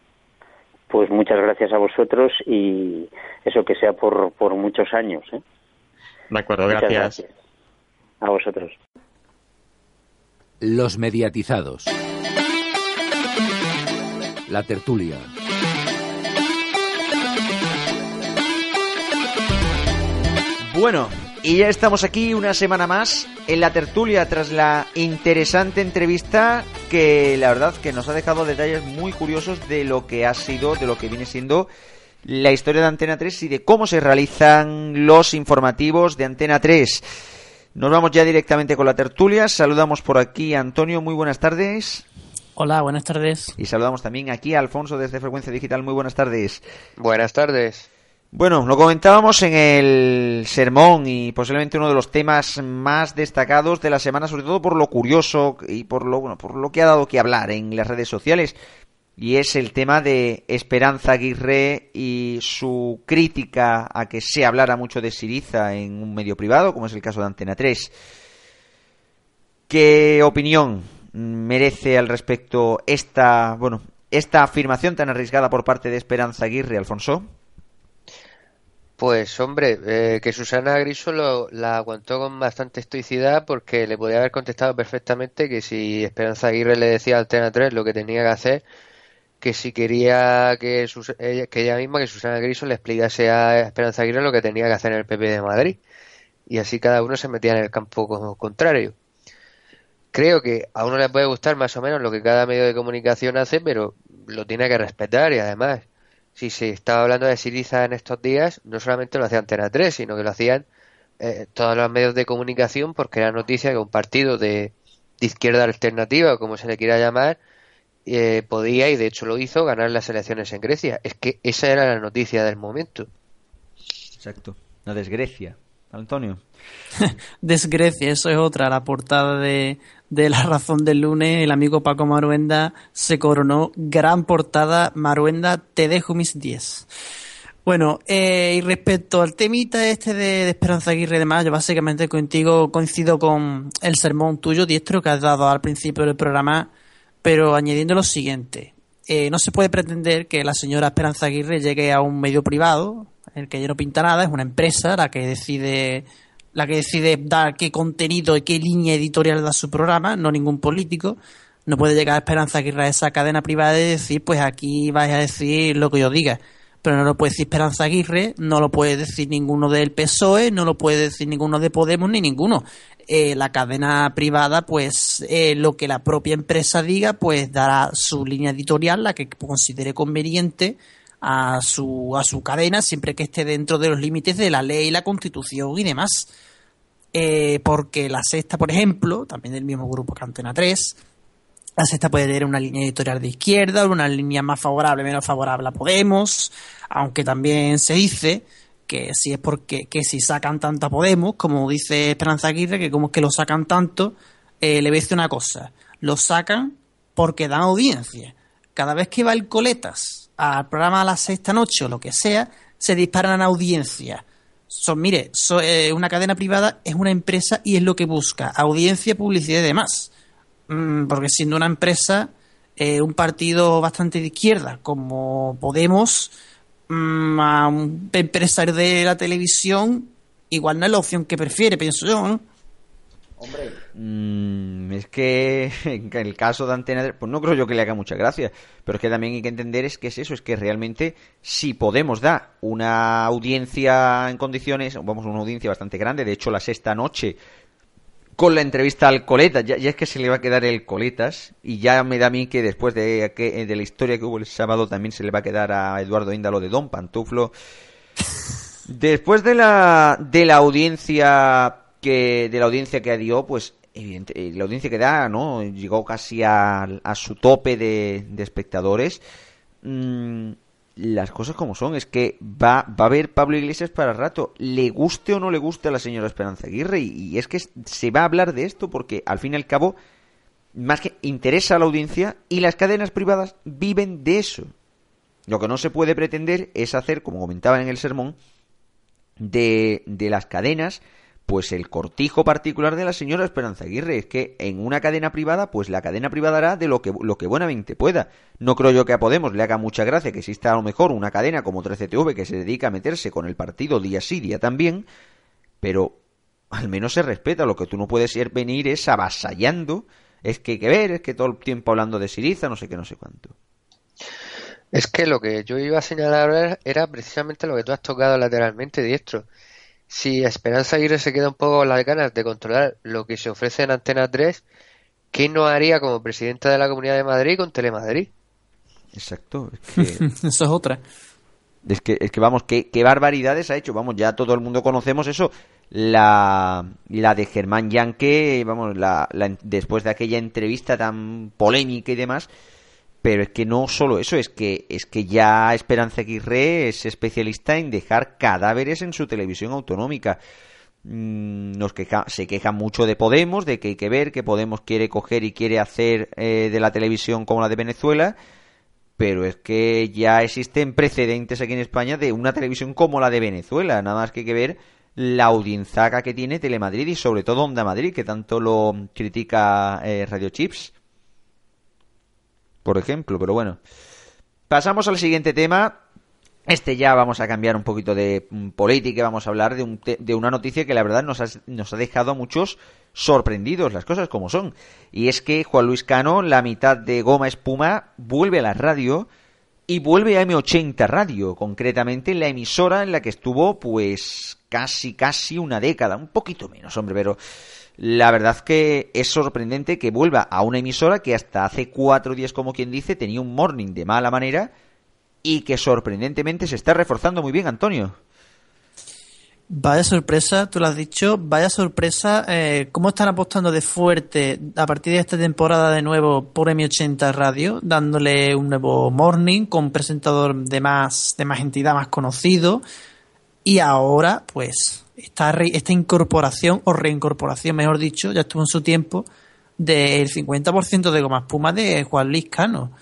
Pues muchas gracias a vosotros y eso que sea por, por muchos años. ¿eh? De acuerdo, gracias. A vosotros. Los mediatizados. La tertulia. Bueno, y ya estamos aquí una semana más en la tertulia tras la interesante entrevista que la verdad que nos ha dejado detalles muy curiosos de lo que ha sido, de lo que viene siendo la historia de Antena 3 y de cómo se realizan los informativos de Antena 3. Nos vamos ya directamente con la tertulia. Saludamos por aquí a Antonio. Muy buenas tardes. Hola, buenas tardes. Y saludamos también aquí a Alfonso desde Frecuencia Digital. Muy buenas tardes. Buenas tardes. Bueno, lo comentábamos en el sermón y posiblemente uno de los temas más destacados de la semana, sobre todo por lo curioso y por lo bueno, por lo que ha dado que hablar en las redes sociales, y es el tema de Esperanza Aguirre y su crítica a que se hablara mucho de Siriza en un medio privado, como es el caso de Antena 3. ¿Qué opinión merece al respecto esta, bueno, esta afirmación tan arriesgada por parte de Esperanza Aguirre, Alfonso? Pues hombre, eh, que Susana Griso la aguantó con bastante estoicidad porque le podía haber contestado perfectamente que si Esperanza Aguirre le decía al Antena 3 lo que tenía que hacer, que si quería que, ella, que ella misma, que Susana Griso le explicase a Esperanza Aguirre lo que tenía que hacer en el PP de Madrid. Y así cada uno se metía en el campo contrario. Creo que a uno le puede gustar más o menos lo que cada medio de comunicación hace, pero lo tiene que respetar y además si se estaba hablando de Siriza en estos días, no solamente lo hacía Antena 3, sino que lo hacían eh, todos los medios de comunicación porque era noticia que un partido de, izquierda alternativa, como se le quiera llamar, eh, podía, y de hecho lo hizo, ganar las elecciones en Grecia. Es que esa era la noticia del momento. Exacto, la desgrecia. Antonio. Desgrecia, eso es otra. La portada de, de La Razón del Lunes, el amigo Paco Maruenda se coronó gran portada. Maruenda, te dejo mis 10. Bueno, eh, y respecto al temita este de, Esperanza Aguirre de Mayo, básicamente contigo coincido con el sermón tuyo, diestro, que has dado al principio del programa, pero añadiendo lo siguiente. Eh, no se puede pretender que la señora Esperanza Aguirre llegue a un medio privado, el que ya no pinta nada, es una empresa la que decide la que decide dar qué contenido y qué línea editorial da su programa, no ningún político. No puede llegar a Esperanza Aguirre a esa cadena privada y decir, pues aquí vais a decir lo que yo diga. Pero no lo puede decir Esperanza Aguirre, no lo puede decir ninguno del PSOE, no lo puede decir ninguno de Podemos ni ninguno. Eh, la cadena privada, pues eh, lo que la propia empresa diga, pues dará su línea editorial, la que considere conveniente a su, a su cadena siempre que esté dentro de los límites de la ley, la constitución y demás. Eh, porque la sexta, por ejemplo, también del mismo grupo que Antena 3, la sexta puede tener una línea editorial de izquierda, una línea más favorable, menos favorable a Podemos, aunque también se dice que si es porque que si sacan tanto a Podemos, como dice Esperanza Aguirre, que como es que lo sacan tanto, eh, le voy a decir una cosa, lo sacan porque dan audiencia. Cada vez que va el Coletas al programa a la sexta noche o lo que sea, se disparan audiencia. Son, mire, eh, una cadena privada es una empresa y es lo que busca, audiencia, publicidad y demás. Mm, porque siendo una empresa, eh, un partido bastante de izquierda como Podemos, mm, a un empresario de la televisión, igual no es la opción que prefiere, pienso yo. ¿no? Hombre, mm, es que en el caso de Antena pues no creo yo que le haga mucha gracia, pero es que también hay que entender es que es eso, es que realmente si podemos dar una audiencia en condiciones, vamos, una audiencia bastante grande, de hecho la sexta noche con la entrevista al Coletas, ya, es que se le va a quedar el Coletas y ya me da a mí que después de, de la historia que hubo el sábado también se le va a quedar a Eduardo Índalo de Don Pantuflo. Después de la, de la audiencia que, de la audiencia que dio, pues, evidente, eh, la audiencia que da, ¿no? Llegó casi a, a su tope de, de espectadores. Mm, las cosas como son, es que va, va a haber Pablo Iglesias para rato, le guste o no le guste a la señora Esperanza Aguirre, y, y es que se va a hablar de esto porque al fin y al cabo, más que interesa a la audiencia y las cadenas privadas viven de eso. Lo que no se puede pretender es hacer, como comentaba en el sermón, de, de las cadenas, pues el cortijo particular de la señora Esperanza Aguirre. Es que en una cadena privada, pues la cadena privada hará de lo que, lo que buenamente pueda. No creo yo que a Podemos le haga mucha gracia que exista a lo mejor una cadena como 13TV que se dedica a meterse con el partido día sí, día también, pero al menos se respeta. Lo que tú no puedes ir venir es avasallando. Es que hay que ver, es que todo el tiempo hablando de Siriza, no sé qué, no sé cuánto. Es que lo que yo iba a señalar era precisamente lo que tú has tocado lateralmente, diestro. Si Esperanza Aguirre se queda un poco con las ganas de controlar lo que se ofrece en Antena 3, ¿qué no haría como presidenta de la Comunidad de Madrid con Telemadrid? Exacto. Es que... Eso es otra. Es que, es que vamos, ¿qué, qué barbaridades ha hecho. Vamos, ya todo el mundo conocemos eso. La, la de Germán Yanque, vamos, la, la, después de aquella entrevista tan polémica y demás. Pero es que no solo eso, es que, es que ya Esperanza Aguirre es especialista en dejar cadáveres en su televisión autonómica. Mm, Nos queja, se queja mucho de Podemos, de que hay que ver que Podemos quiere coger y quiere hacer eh, de la televisión como la de Venezuela pero es que ya existen precedentes aquí en España de una televisión como la de Venezuela, nada más que hay que ver la audienzaga que tiene Telemadrid y sobre todo Onda Madrid, que tanto lo critica eh, Radio Chips, por ejemplo, pero bueno. Pasamos al siguiente tema. Este ya vamos a cambiar un poquito de mm, política, vamos a hablar de, un te- de una noticia que la verdad nos ha, nos ha dejado a muchos sorprendidos, las cosas como son. Y es que Juan Luis Cano, la mitad de Goma Espuma, vuelve a la radio y vuelve a M80 Radio, concretamente la emisora en la que estuvo pues casi, casi una década, un poquito menos, hombre, pero la verdad que es sorprendente que vuelva a una emisora que hasta hace cuatro días, como quien dice, tenía un morning de mala manera y que sorprendentemente se está reforzando muy bien, Antonio. Vaya sorpresa, tú lo has dicho, vaya sorpresa, eh, cómo están apostando de fuerte a partir de esta temporada de nuevo por M80 Radio, dándole un nuevo morning con presentador de más, de más entidad, más conocido, y ahora, pues, esta, re- esta incorporación, o reincorporación, mejor dicho, ya estuvo en su tiempo, del 50% de goma espuma de Juan Luis Cano.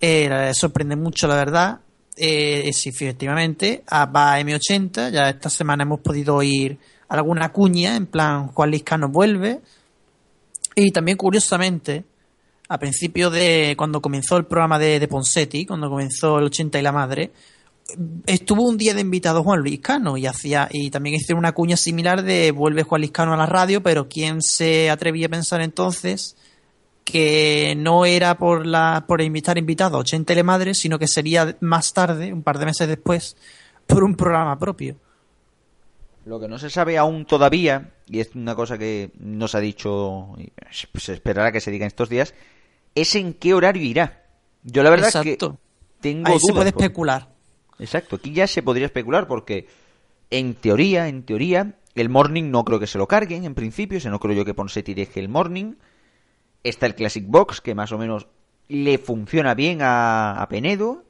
Eh, sorprende mucho, la verdad. Eh, sí, efectivamente, a- va a M80. Ya esta semana hemos podido oír alguna cuña, en plan Juan Liscano vuelve. Y también, curiosamente, a principio de cuando comenzó el programa de, de Ponsetti, cuando comenzó el 80 y la madre, estuvo un día de invitado Juan Luis Cano y hacía y también hizo una cuña similar de vuelve Juan Luis Cano a la radio, pero quién se atrevía a pensar entonces que no era por la por invitar invitados a 80 y la madre, sino que sería más tarde, un par de meses después, por un programa propio. Lo que no se sabe aún todavía, y es una cosa que no se ha dicho, y se esperará que se diga en estos días, es en qué horario irá. Yo la verdad es Exacto. que tengo Ahí dudas. se puede especular. Exacto, aquí ya se podría especular porque en teoría, en teoría, el morning no creo que se lo carguen en principio, o sea, no creo yo que Ponsetti deje el morning. Está el Classic Box, que más o menos le funciona bien a, Penedo.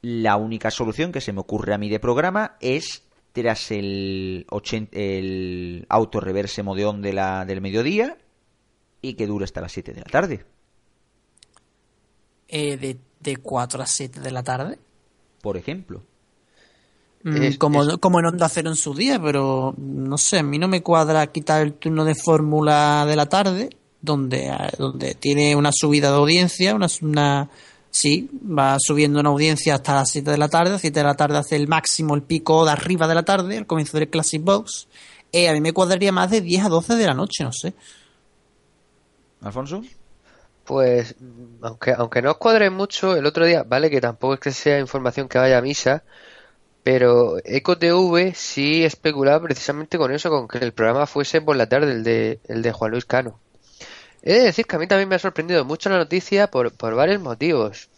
La única solución que se me ocurre a mí de programa es tras el, 80 el autorreverse modeón de la, del mediodía y que dure hasta las 7 de la tarde, Eh, de, de 4 a 7 de la tarde. Por ejemplo. Mm, Es- como, es- como en Onda Cero en su día, pero no sé, a mí no me cuadra quitar el turno de fórmula de la tarde, donde, eh, donde tiene una subida de audiencia, una, una sí, va subiendo una audiencia hasta las 7 de la tarde, a 7 de la tarde hace el máximo, el pico de arriba de la tarde, al comienzo del Classic Box. Eh, a mí me cuadraría más de 10 a 12 de la noche, no sé. Alfonso. Pues, aunque, aunque no os cuadre mucho, el otro día, vale que tampoco es que sea información que vaya a misa, pero EcoTV sí especulaba precisamente con eso, con que el programa fuese por la tarde, el de, el de Juan Luis Cano. He de decir que a mí también me ha sorprendido mucho la noticia por, por varios motivos.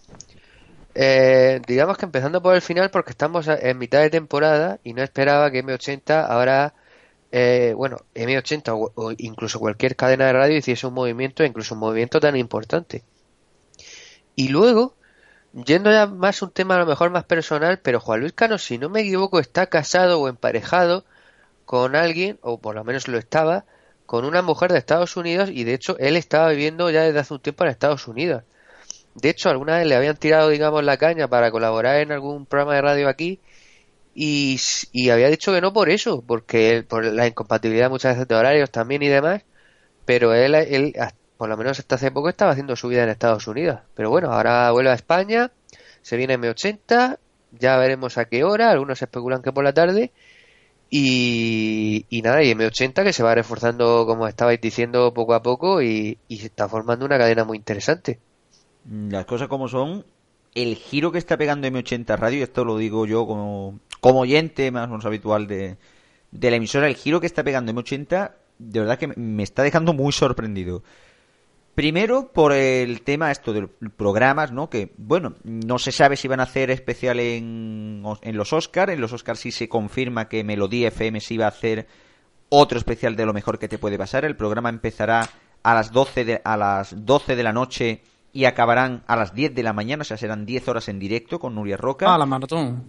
Eh, digamos que empezando por el final porque estamos en mitad de temporada y no esperaba que M80 ahora, eh, bueno, M80 o, o incluso cualquier cadena de radio hiciese un movimiento, incluso un movimiento tan importante. Y luego, yendo ya más un tema a lo mejor más personal, pero Juan Luis Cano, si no me equivoco, está casado o emparejado con alguien, o por lo menos lo estaba, con una mujer de Estados Unidos y de hecho él estaba viviendo ya desde hace un tiempo en Estados Unidos. De hecho, alguna vez le habían tirado, digamos, la caña para colaborar en algún programa de radio aquí y, y había dicho que no por eso, porque por la incompatibilidad muchas veces de horarios también y demás, pero él, él por lo menos hasta hace poco estaba haciendo su vida en Estados Unidos. Pero bueno, ahora vuelve a España, se viene M80, ya veremos a qué hora, algunos especulan que por la tarde. Y, y nada, y M80 que se va reforzando, como estabais diciendo, poco a poco y, y se está formando una cadena muy interesante. Las cosas como son, el giro que está pegando M80 Radio, esto lo digo yo como, oyente más o menos habitual de, de la emisora, el giro que está pegando M80, de verdad que me está dejando muy sorprendido. Primero por el tema esto de programas, ¿no? Que, bueno, no se sabe si van a hacer especial en, en los Oscars. En los Oscars sí se confirma que Melodía FM sí va a hacer otro especial de lo mejor que te puede pasar. El programa empezará a las 12 de, a las 12 de la noche y acabarán a las 10 de la mañana, o sea, serán 10 horas en directo con Nuria Roca. Ah, la maratón.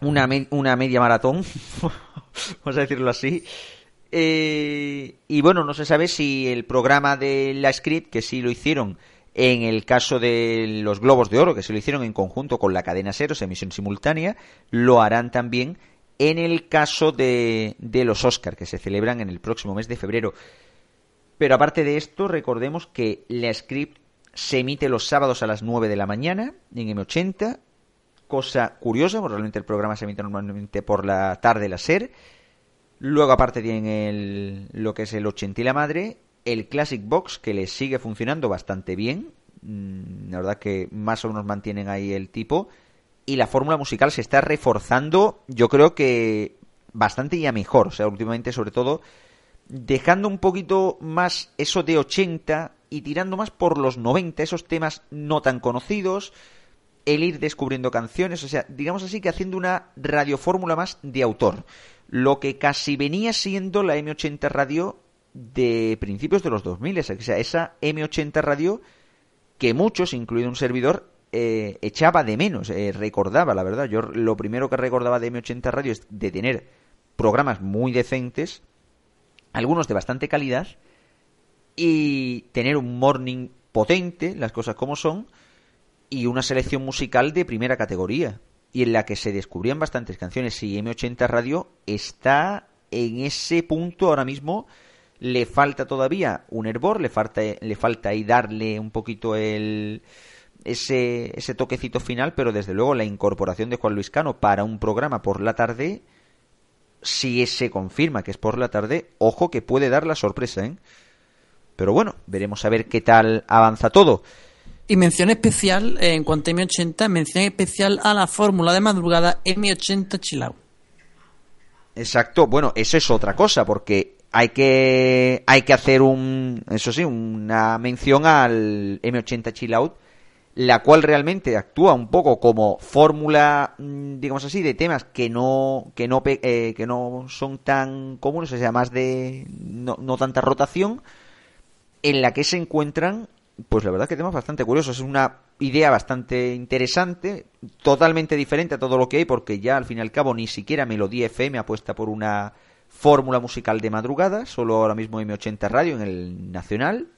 Una, me una media maratón, vamos a decirlo así. Eh, y bueno, no se sabe si el programa de la Script, que sí lo hicieron en el caso de los Globos de Oro, que se lo hicieron en conjunto con la cadena Cero, emisión simultánea, lo harán también en el caso de, de los Oscar, que se celebran en el próximo mes de febrero. Pero aparte de esto, recordemos que la Script se emite los sábados a las 9 de la mañana en M80, cosa curiosa, porque realmente el programa se emite normalmente por la tarde la SER, Luego, aparte, tienen el, lo que es el 80 y la madre. El Classic Box, que les sigue funcionando bastante bien. Mm, la verdad que más o menos mantienen ahí el tipo. Y la fórmula musical se está reforzando, yo creo que bastante ya mejor. O sea, últimamente, sobre todo, dejando un poquito más eso de 80 y tirando más por los 90, esos temas no tan conocidos. El ir descubriendo canciones, o sea, digamos así que haciendo una radiofórmula más de autor lo que casi venía siendo la M80 Radio de principios de los 2000, o sea, esa M80 Radio que muchos, incluido un servidor, eh, echaba de menos, eh, recordaba, la verdad. Yo lo primero que recordaba de M80 Radio es de tener programas muy decentes, algunos de bastante calidad, y tener un morning potente, las cosas como son, y una selección musical de primera categoría y en la que se descubrían bastantes canciones. Y M80 Radio está en ese punto ahora mismo. Le falta todavía un hervor, le falta, le falta ahí darle un poquito el, ese, ese toquecito final, pero desde luego la incorporación de Juan Luis Cano para un programa por la tarde, si se confirma que es por la tarde, ojo que puede dar la sorpresa, ¿eh? Pero bueno, veremos a ver qué tal avanza todo. Y mención especial, eh, en cuanto a M80, mención especial a la fórmula de madrugada M80 Chilau. Exacto, bueno, eso es otra cosa, porque hay que, hay que hacer un, eso sí, una mención al M80 Chill Out, la cual realmente actúa un poco como fórmula, mm, digamos así, de temas que no, que no, eh, que no son tan comunes, o sea, más de, no, no tanta rotación, en la que se encuentran pues la verdad que temas bastante curiosos. Es una idea bastante interesante, totalmente diferente a todo lo que hay, porque ya al fin y al cabo ni siquiera Melodía FM apuesta por una fórmula musical de madrugada, solo ahora mismo M80 Radio en el Nacional.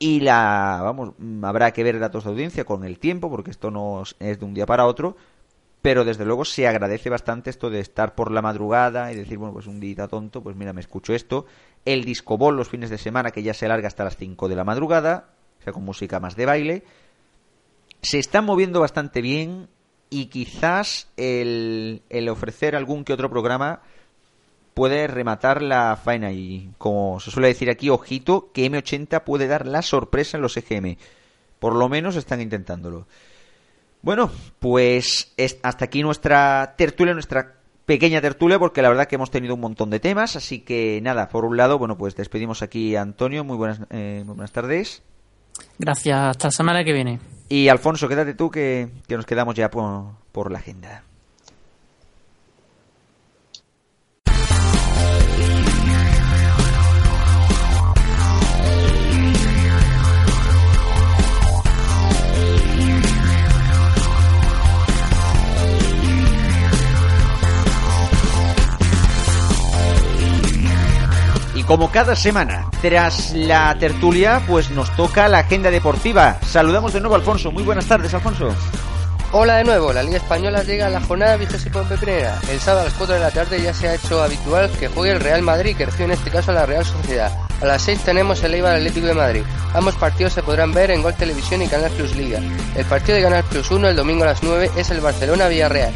Y la, vamos, habrá que ver datos de audiencia con el tiempo, porque esto no es de un día para otro. Pero desde luego se agradece bastante esto de estar por la madrugada y decir, bueno, pues un día tonto, pues mira, me escucho esto el disco ball los fines de semana que ya se larga hasta las 5 de la madrugada, o sea, con música más de baile. Se está moviendo bastante bien y quizás el, el ofrecer algún que otro programa puede rematar la faena y como se suele decir aquí, ojito, que M80 puede dar la sorpresa en los EGM. Por lo menos están intentándolo. Bueno, pues hasta aquí nuestra tertulia, nuestra pequeña tertulia porque la verdad que hemos tenido un montón de temas, así que nada, por un lado, bueno, pues despedimos aquí a Antonio, muy buenas, eh, muy buenas tardes. Gracias, hasta la semana que viene. Y Alfonso, quédate tú que, que nos quedamos ya por, por la agenda. Como cada semana, tras la tertulia, pues nos toca la agenda deportiva. Saludamos de nuevo Alfonso. Muy buenas tardes, Alfonso. Hola de nuevo, la Liga Española llega a la jornada vigésima primera. El sábado a las 4 de la tarde ya se ha hecho habitual que juegue el Real Madrid, que recibe en este caso a la Real Sociedad. A las 6 tenemos el Eibar Atlético de Madrid. Ambos partidos se podrán ver en Gol Televisión y Canal Plus Liga. El partido de Canal Plus 1 el domingo a las 9 es el Barcelona-Villarreal.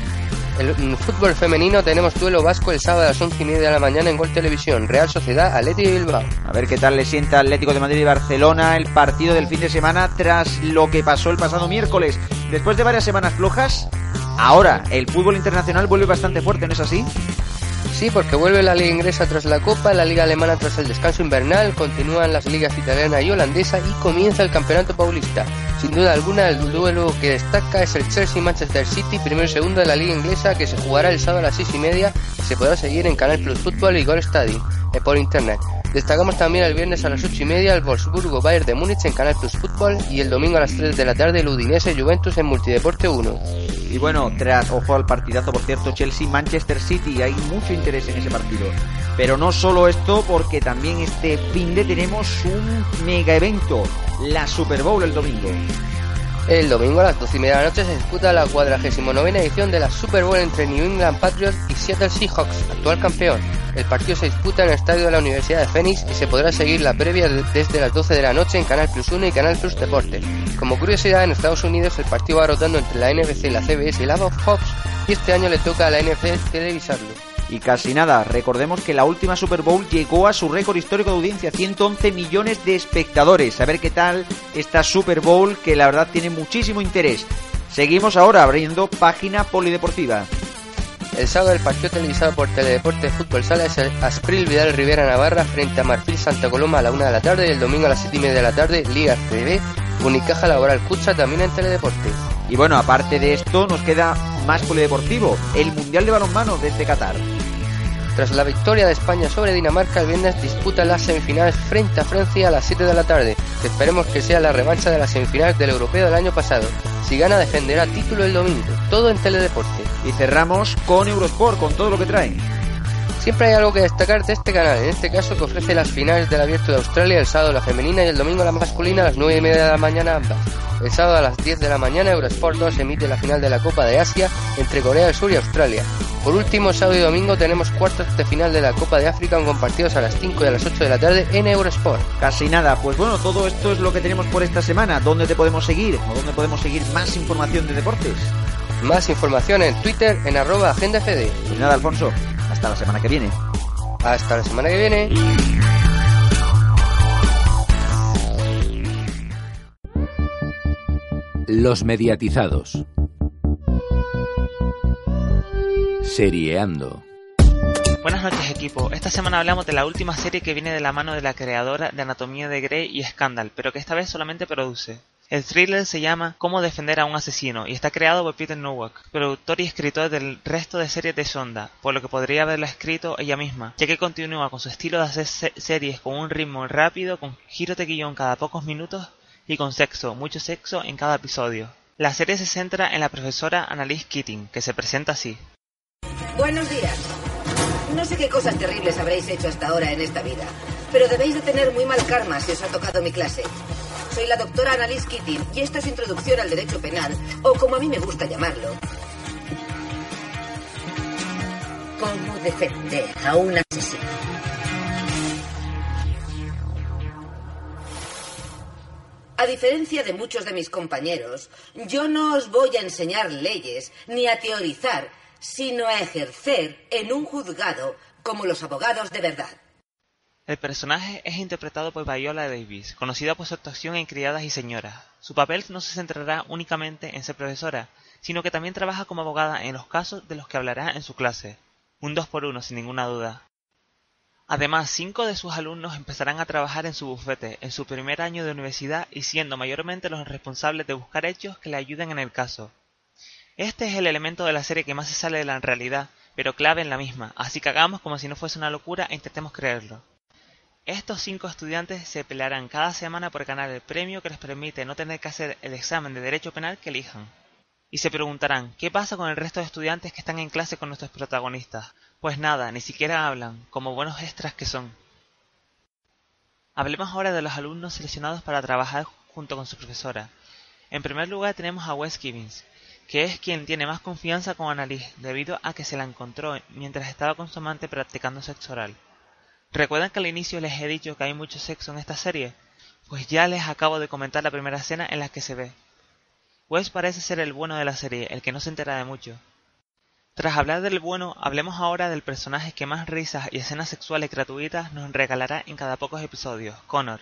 El fútbol femenino tenemos duelo vasco el sábado a las 11 y media de la mañana en Gol Televisión, Real Sociedad, Atlético Bilbao. A ver qué tal le sienta Atlético de Madrid y Barcelona el partido del fin de semana tras lo que pasó el pasado miércoles. Después de varias semanas flojas, ahora el fútbol internacional vuelve bastante fuerte, ¿no es así? Sí, porque vuelve la liga inglesa tras la Copa, la liga alemana tras el descanso invernal, continúan las ligas italiana y holandesa y comienza el campeonato paulista. Sin duda alguna, el duelo que destaca es el Chelsea-Manchester City, primero y segundo de la liga inglesa, que se jugará el sábado a las seis y media se podrá seguir en Canal Plus Fútbol y Gol Stadium eh, por internet. Destacamos también el viernes a las 8 y media el Wolfsburgo Bayern de Múnich en Canal Plus Fútbol y el domingo a las 3 de la tarde el Udinese Juventus en Multideporte 1. Y bueno, tras, ojo al partidazo, por cierto, Chelsea-Manchester City, hay mucho interés en ese partido. Pero no solo esto, porque también este fin de tenemos un mega evento, la Super Bowl el domingo. El domingo a las 12 y media de la noche se disputa la 49 edición de la Super Bowl entre New England Patriots y Seattle Seahawks, actual campeón. El partido se disputa en el estadio de la Universidad de Phoenix y se podrá seguir la previa desde las 12 de la noche en Canal Plus 1 y Canal Plus Deporte. Como curiosidad, en Estados Unidos el partido va rotando entre la NBC, la CBS y la Fox y este año le toca a la NFL televisarlo. Y casi nada, recordemos que la última Super Bowl llegó a su récord histórico de audiencia, 111 millones de espectadores. A ver qué tal esta Super Bowl que la verdad tiene muchísimo interés. Seguimos ahora abriendo página polideportiva. El sábado el partido televisado por Teledeporte Fútbol Sala es el Aspril Vidal Rivera Navarra frente a Marfil Santa Coloma a la una de la tarde y el domingo a las 7 y media de la tarde Liga TV Unicaja Laboral Cucha también en Teledeporte. Y bueno, aparte de esto nos queda más polideportivo, el Mundial de Balonmano desde Qatar. Tras la victoria de España sobre Dinamarca, el viernes disputa las semifinales frente a Francia a las 7 de la tarde, que esperemos que sea la revancha de las semifinales del europeo del año pasado. Si gana, defenderá título el domingo, todo en teledeporte. Y cerramos con Eurosport, con todo lo que trae. Siempre hay algo que destacar de este canal, en este caso que ofrece las finales del Abierto de Australia, el sábado la femenina y el domingo la masculina a las 9 y media de la mañana ambas. El sábado a las 10 de la mañana Eurosport 2 emite la final de la Copa de Asia entre Corea del Sur y Australia. Por último, sábado y domingo tenemos cuartos de final de la Copa de África compartidos a las 5 y a las 8 de la tarde en Eurosport. Casi nada, pues bueno, todo esto es lo que tenemos por esta semana. ¿Dónde te podemos seguir? ¿O dónde podemos seguir más información de deportes? Más información en Twitter en arroba agendafd. Pues nada, Alfonso, hasta la semana que viene. Hasta la semana que viene. Los mediatizados. Serieando. Buenas noches equipo, esta semana hablamos de la última serie que viene de la mano de la creadora de Anatomía de Grey y Scandal, pero que esta vez solamente produce. El thriller se llama Cómo defender a un asesino y está creado por Peter Nowak, productor y escritor del resto de series de Sonda, por lo que podría haberla escrito ella misma, ya que continúa con su estilo de hacer series con un ritmo rápido, con giros de cada pocos minutos y con sexo, mucho sexo en cada episodio. La serie se centra en la profesora Annalise Keating, que se presenta así. Buenos días. No sé qué cosas terribles habréis hecho hasta ahora en esta vida, pero debéis de tener muy mal karma si os ha tocado mi clase. Soy la doctora Annalise Keating y esta es Introducción al Derecho Penal, o como a mí me gusta llamarlo, cómo defender a un asesino. A diferencia de muchos de mis compañeros, yo no os voy a enseñar leyes ni a teorizar, sino a ejercer en un juzgado como los abogados de verdad. El personaje es interpretado por Viola Davis, conocida por su actuación en Criadas y Señoras. Su papel no se centrará únicamente en ser profesora, sino que también trabaja como abogada en los casos de los que hablará en su clase. Un dos por uno, sin ninguna duda. Además, cinco de sus alumnos empezarán a trabajar en su bufete en su primer año de universidad y siendo mayormente los responsables de buscar hechos que le ayuden en el caso. Este es el elemento de la serie que más se sale de la realidad, pero clave en la misma, así que hagamos como si no fuese una locura e intentemos creerlo. Estos cinco estudiantes se pelearán cada semana por ganar el premio que les permite no tener que hacer el examen de derecho penal que elijan. Y se preguntarán, ¿qué pasa con el resto de estudiantes que están en clase con nuestros protagonistas? Pues nada, ni siquiera hablan, como buenos extras que son. Hablemos ahora de los alumnos seleccionados para trabajar junto con su profesora. En primer lugar tenemos a Wes Gibbons, que es quien tiene más confianza con Annalise, debido a que se la encontró mientras estaba con su amante practicando sexo oral. ¿Recuerdan que al inicio les he dicho que hay mucho sexo en esta serie? Pues ya les acabo de comentar la primera escena en la que se ve. Wes parece ser el bueno de la serie, el que no se entera de mucho. Tras hablar del bueno, hablemos ahora del personaje que más risas y escenas sexuales gratuitas nos regalará en cada pocos episodios, Connor.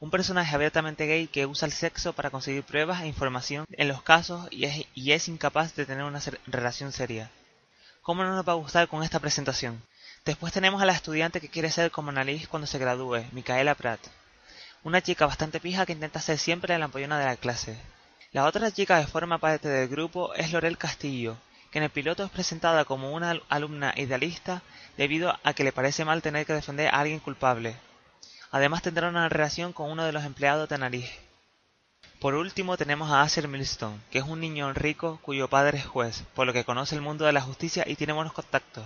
Un personaje abiertamente gay que usa el sexo para conseguir pruebas e información en los casos y es, y es incapaz de tener una relación seria. ¿Cómo no nos va a gustar con esta presentación? Después tenemos a la estudiante que quiere ser como Annalise cuando se gradúe, Micaela Pratt. Una chica bastante pija que intenta ser siempre la ampollona de la clase. La otra chica que forma parte del grupo es Lorel Castillo, que en el piloto es presentada como una alumna idealista debido a que le parece mal tener que defender a alguien culpable. Además tendrá una relación con uno de los empleados de Nariz. Por último tenemos a Asher Millstone, que es un niño rico cuyo padre es juez, por lo que conoce el mundo de la justicia y tiene buenos contactos.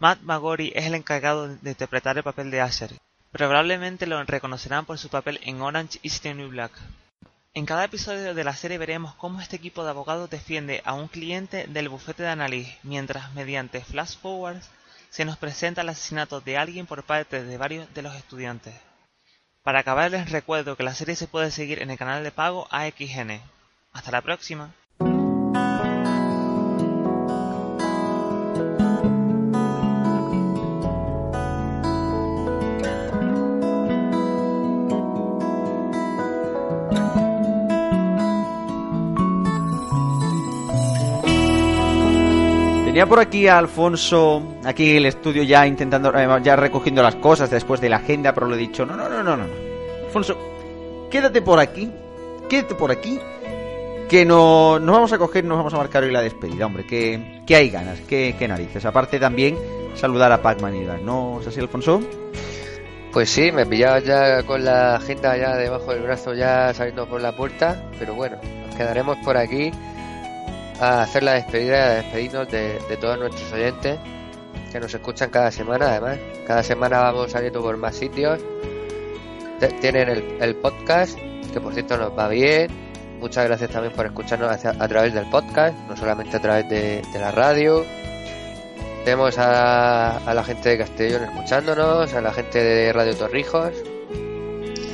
Matt Magori es el encargado de interpretar el papel de Asher. Probablemente lo reconocerán por su papel en Orange is the New Black. En cada episodio de la serie veremos cómo este equipo de abogados defiende a un cliente del bufete de análisis, mientras mediante flash forwards se nos presenta el asesinato de alguien por parte de varios de los estudiantes. Para acabar les recuerdo que la serie se puede seguir en el canal de pago AXN. Hasta la próxima. Tenía por aquí Alfonso, aquí el estudio ya intentando, eh, ya recogiendo las cosas después de la agenda, pero le he dicho, no, no, no, no, no. Alfonso, quédate por aquí, quédate por aquí, que no, no vamos a coger, nos vamos a marcar hoy la despedida, hombre, que, que hay ganas, que, que narices. Aparte también saludar a Pac-Man ¿no es así, Alfonso? Pues sí, me pillaba ya con la agenda ya debajo del brazo, ya saliendo por la puerta, pero bueno, nos quedaremos por aquí a hacer la despedida, a despedirnos de, todos nuestros oyentes que nos escuchan cada semana, además. Cada semana vamos saliendo por más sitios. Tienen el, podcast, que por cierto nos va bien. Muchas gracias también por escucharnos a, través del podcast, no solamente a través de, la radio. Tenemos a, la gente de Castellón escuchándonos, a la gente de Radio Torrijos.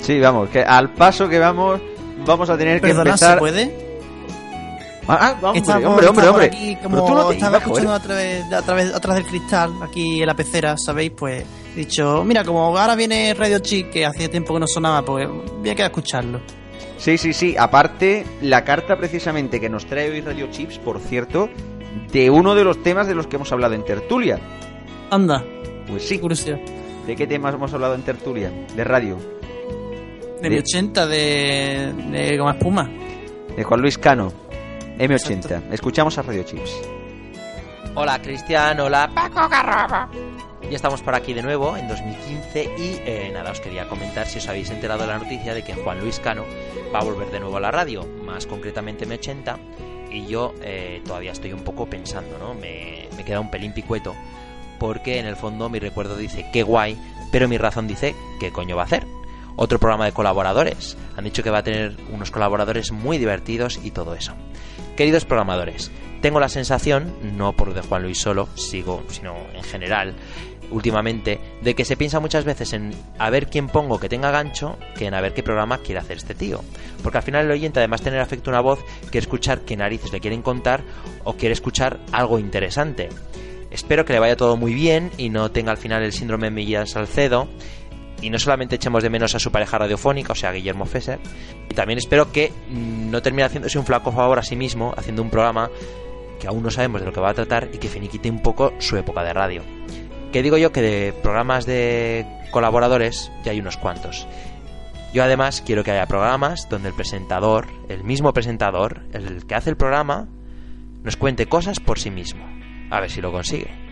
Sí, vamos, que al paso que vamos, vamos a tener que empezar. ¿se puede? Ah, ah hombre, hombre, hombre, Aquí, como estaba escuchando a través, a través, atrás del cristal, aquí en la pecera, ¿sabéis? Pues he dicho, mira, como ahora viene Radio Chic, que hacía tiempo que no sonaba, pues voy a quedar a escucharlo. Sí, sí, sí. Aparte, la carta precisamente que nos trae hoy Radio Chips, por cierto, de uno de los temas de los que hemos hablado en Tertulia. Anda. Pues sí. Curiosidad. ¿De qué temas hemos hablado en Tertulia? De radio. De, mi 80, de, de Goma Espuma. De Juan Luis Cano. M80. Escuchamos a Radio Chips. Hola Cristian, hola Paco Garrobo. Ya estamos por aquí de nuevo en 2015 y eh, nada, os quería comentar si os habéis enterado de la noticia de que Juan Luis Cano va a volver de nuevo a la radio, más concretamente M80, y yo eh, todavía estoy un poco pensando, ¿no? Me, me queda un pelín picueto, porque en el fondo mi recuerdo dice qué guay, pero mi razón dice qué coño va a hacer. Otro programa de colaboradores. Han dicho que va a tener unos colaboradores muy divertidos y todo eso. Queridos programadores, tengo la sensación, no por de Juan Luis solo, sigo, sino en general, últimamente, de que se piensa muchas veces en a ver quién pongo que tenga gancho que en a ver qué programa quiere hacer este tío. Porque al final el oyente, además de tener afecto a una voz, quiere escuchar qué narices le quieren contar o quiere escuchar algo interesante. Espero que le vaya todo muy bien y no tenga al final el síndrome de Millán Salcedo y no solamente echemos de menos a su pareja radiofónica, o sea, Guillermo Fesser, y también espero que no termine haciéndose un flaco favor a sí mismo, haciendo un programa que aún no sabemos de lo que va a tratar y que finiquite un poco su época de radio. Que digo yo que de programas de colaboradores ya hay unos cuantos. Yo además quiero que haya programas donde el presentador, el mismo presentador, el que hace el programa, nos cuente cosas por sí mismo. A ver si lo consigue.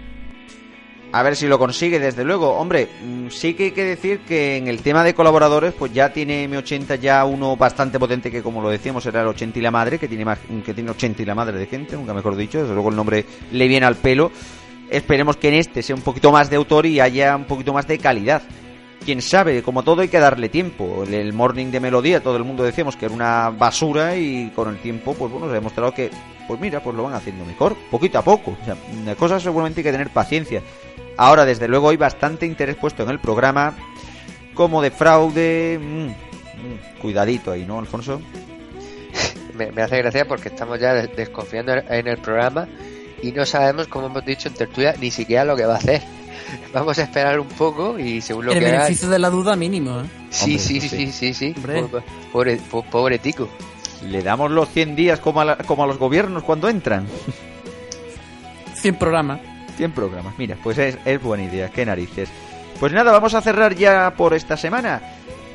A ver si lo consigue, desde luego. Hombre, mm, sí que hay que decir que en el tema de colaboradores, pues ya tiene M80 ya uno bastante potente que, como lo decíamos, era el 80 y la madre, que tiene, más, que tiene 80 y la madre de gente, nunca mejor dicho. Desde luego el nombre le viene al pelo. Esperemos que en este sea un poquito más de autor y haya un poquito más de calidad. Quién sabe, como todo hay que darle tiempo. El, el morning de melodía, todo el mundo decíamos que era una basura y con el tiempo, pues bueno, se ha demostrado que, pues mira, pues lo van haciendo mejor, poquito a poco. O sea, una cosa seguramente hay que tener paciencia. Ahora, desde luego, hay bastante interés puesto en el programa, como de fraude. mm, mm, cuidadito ahí, ¿no, Alfonso? Me, me hace gracia porque estamos ya des- desconfiando en el programa y no sabemos, como hemos dicho en tertulia, ni siquiera lo que va a hacer. Vamos a esperar un poco y según lo El que haga... beneficio de la duda mínimo, ¿eh? Sí, Hombre, sí, sí. sí, sí, sí. Hombre. Pobre, pobre, po- pobre tico. Le damos los 100 días como a, la- como a los gobiernos cuando entran. 100 programas. 100 programas. Mira, pues es, es buena idea, qué narices. Pues nada, vamos a cerrar ya por esta semana.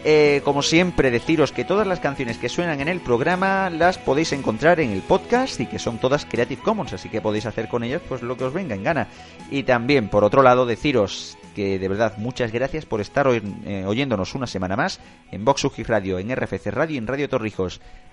Eh, como siempre, deciros que todas las canciones que suenan en el programa las podéis encontrar en el podcast y que son todas Creative Commons, así que podéis hacer con ellas pues lo que os venga en gana. Y también, por otro lado, deciros que de verdad muchas gracias por estar hoy, eh, oyéndonos una semana más en Vox Uji Radio, en RFC Radio y en Radio Torrijos.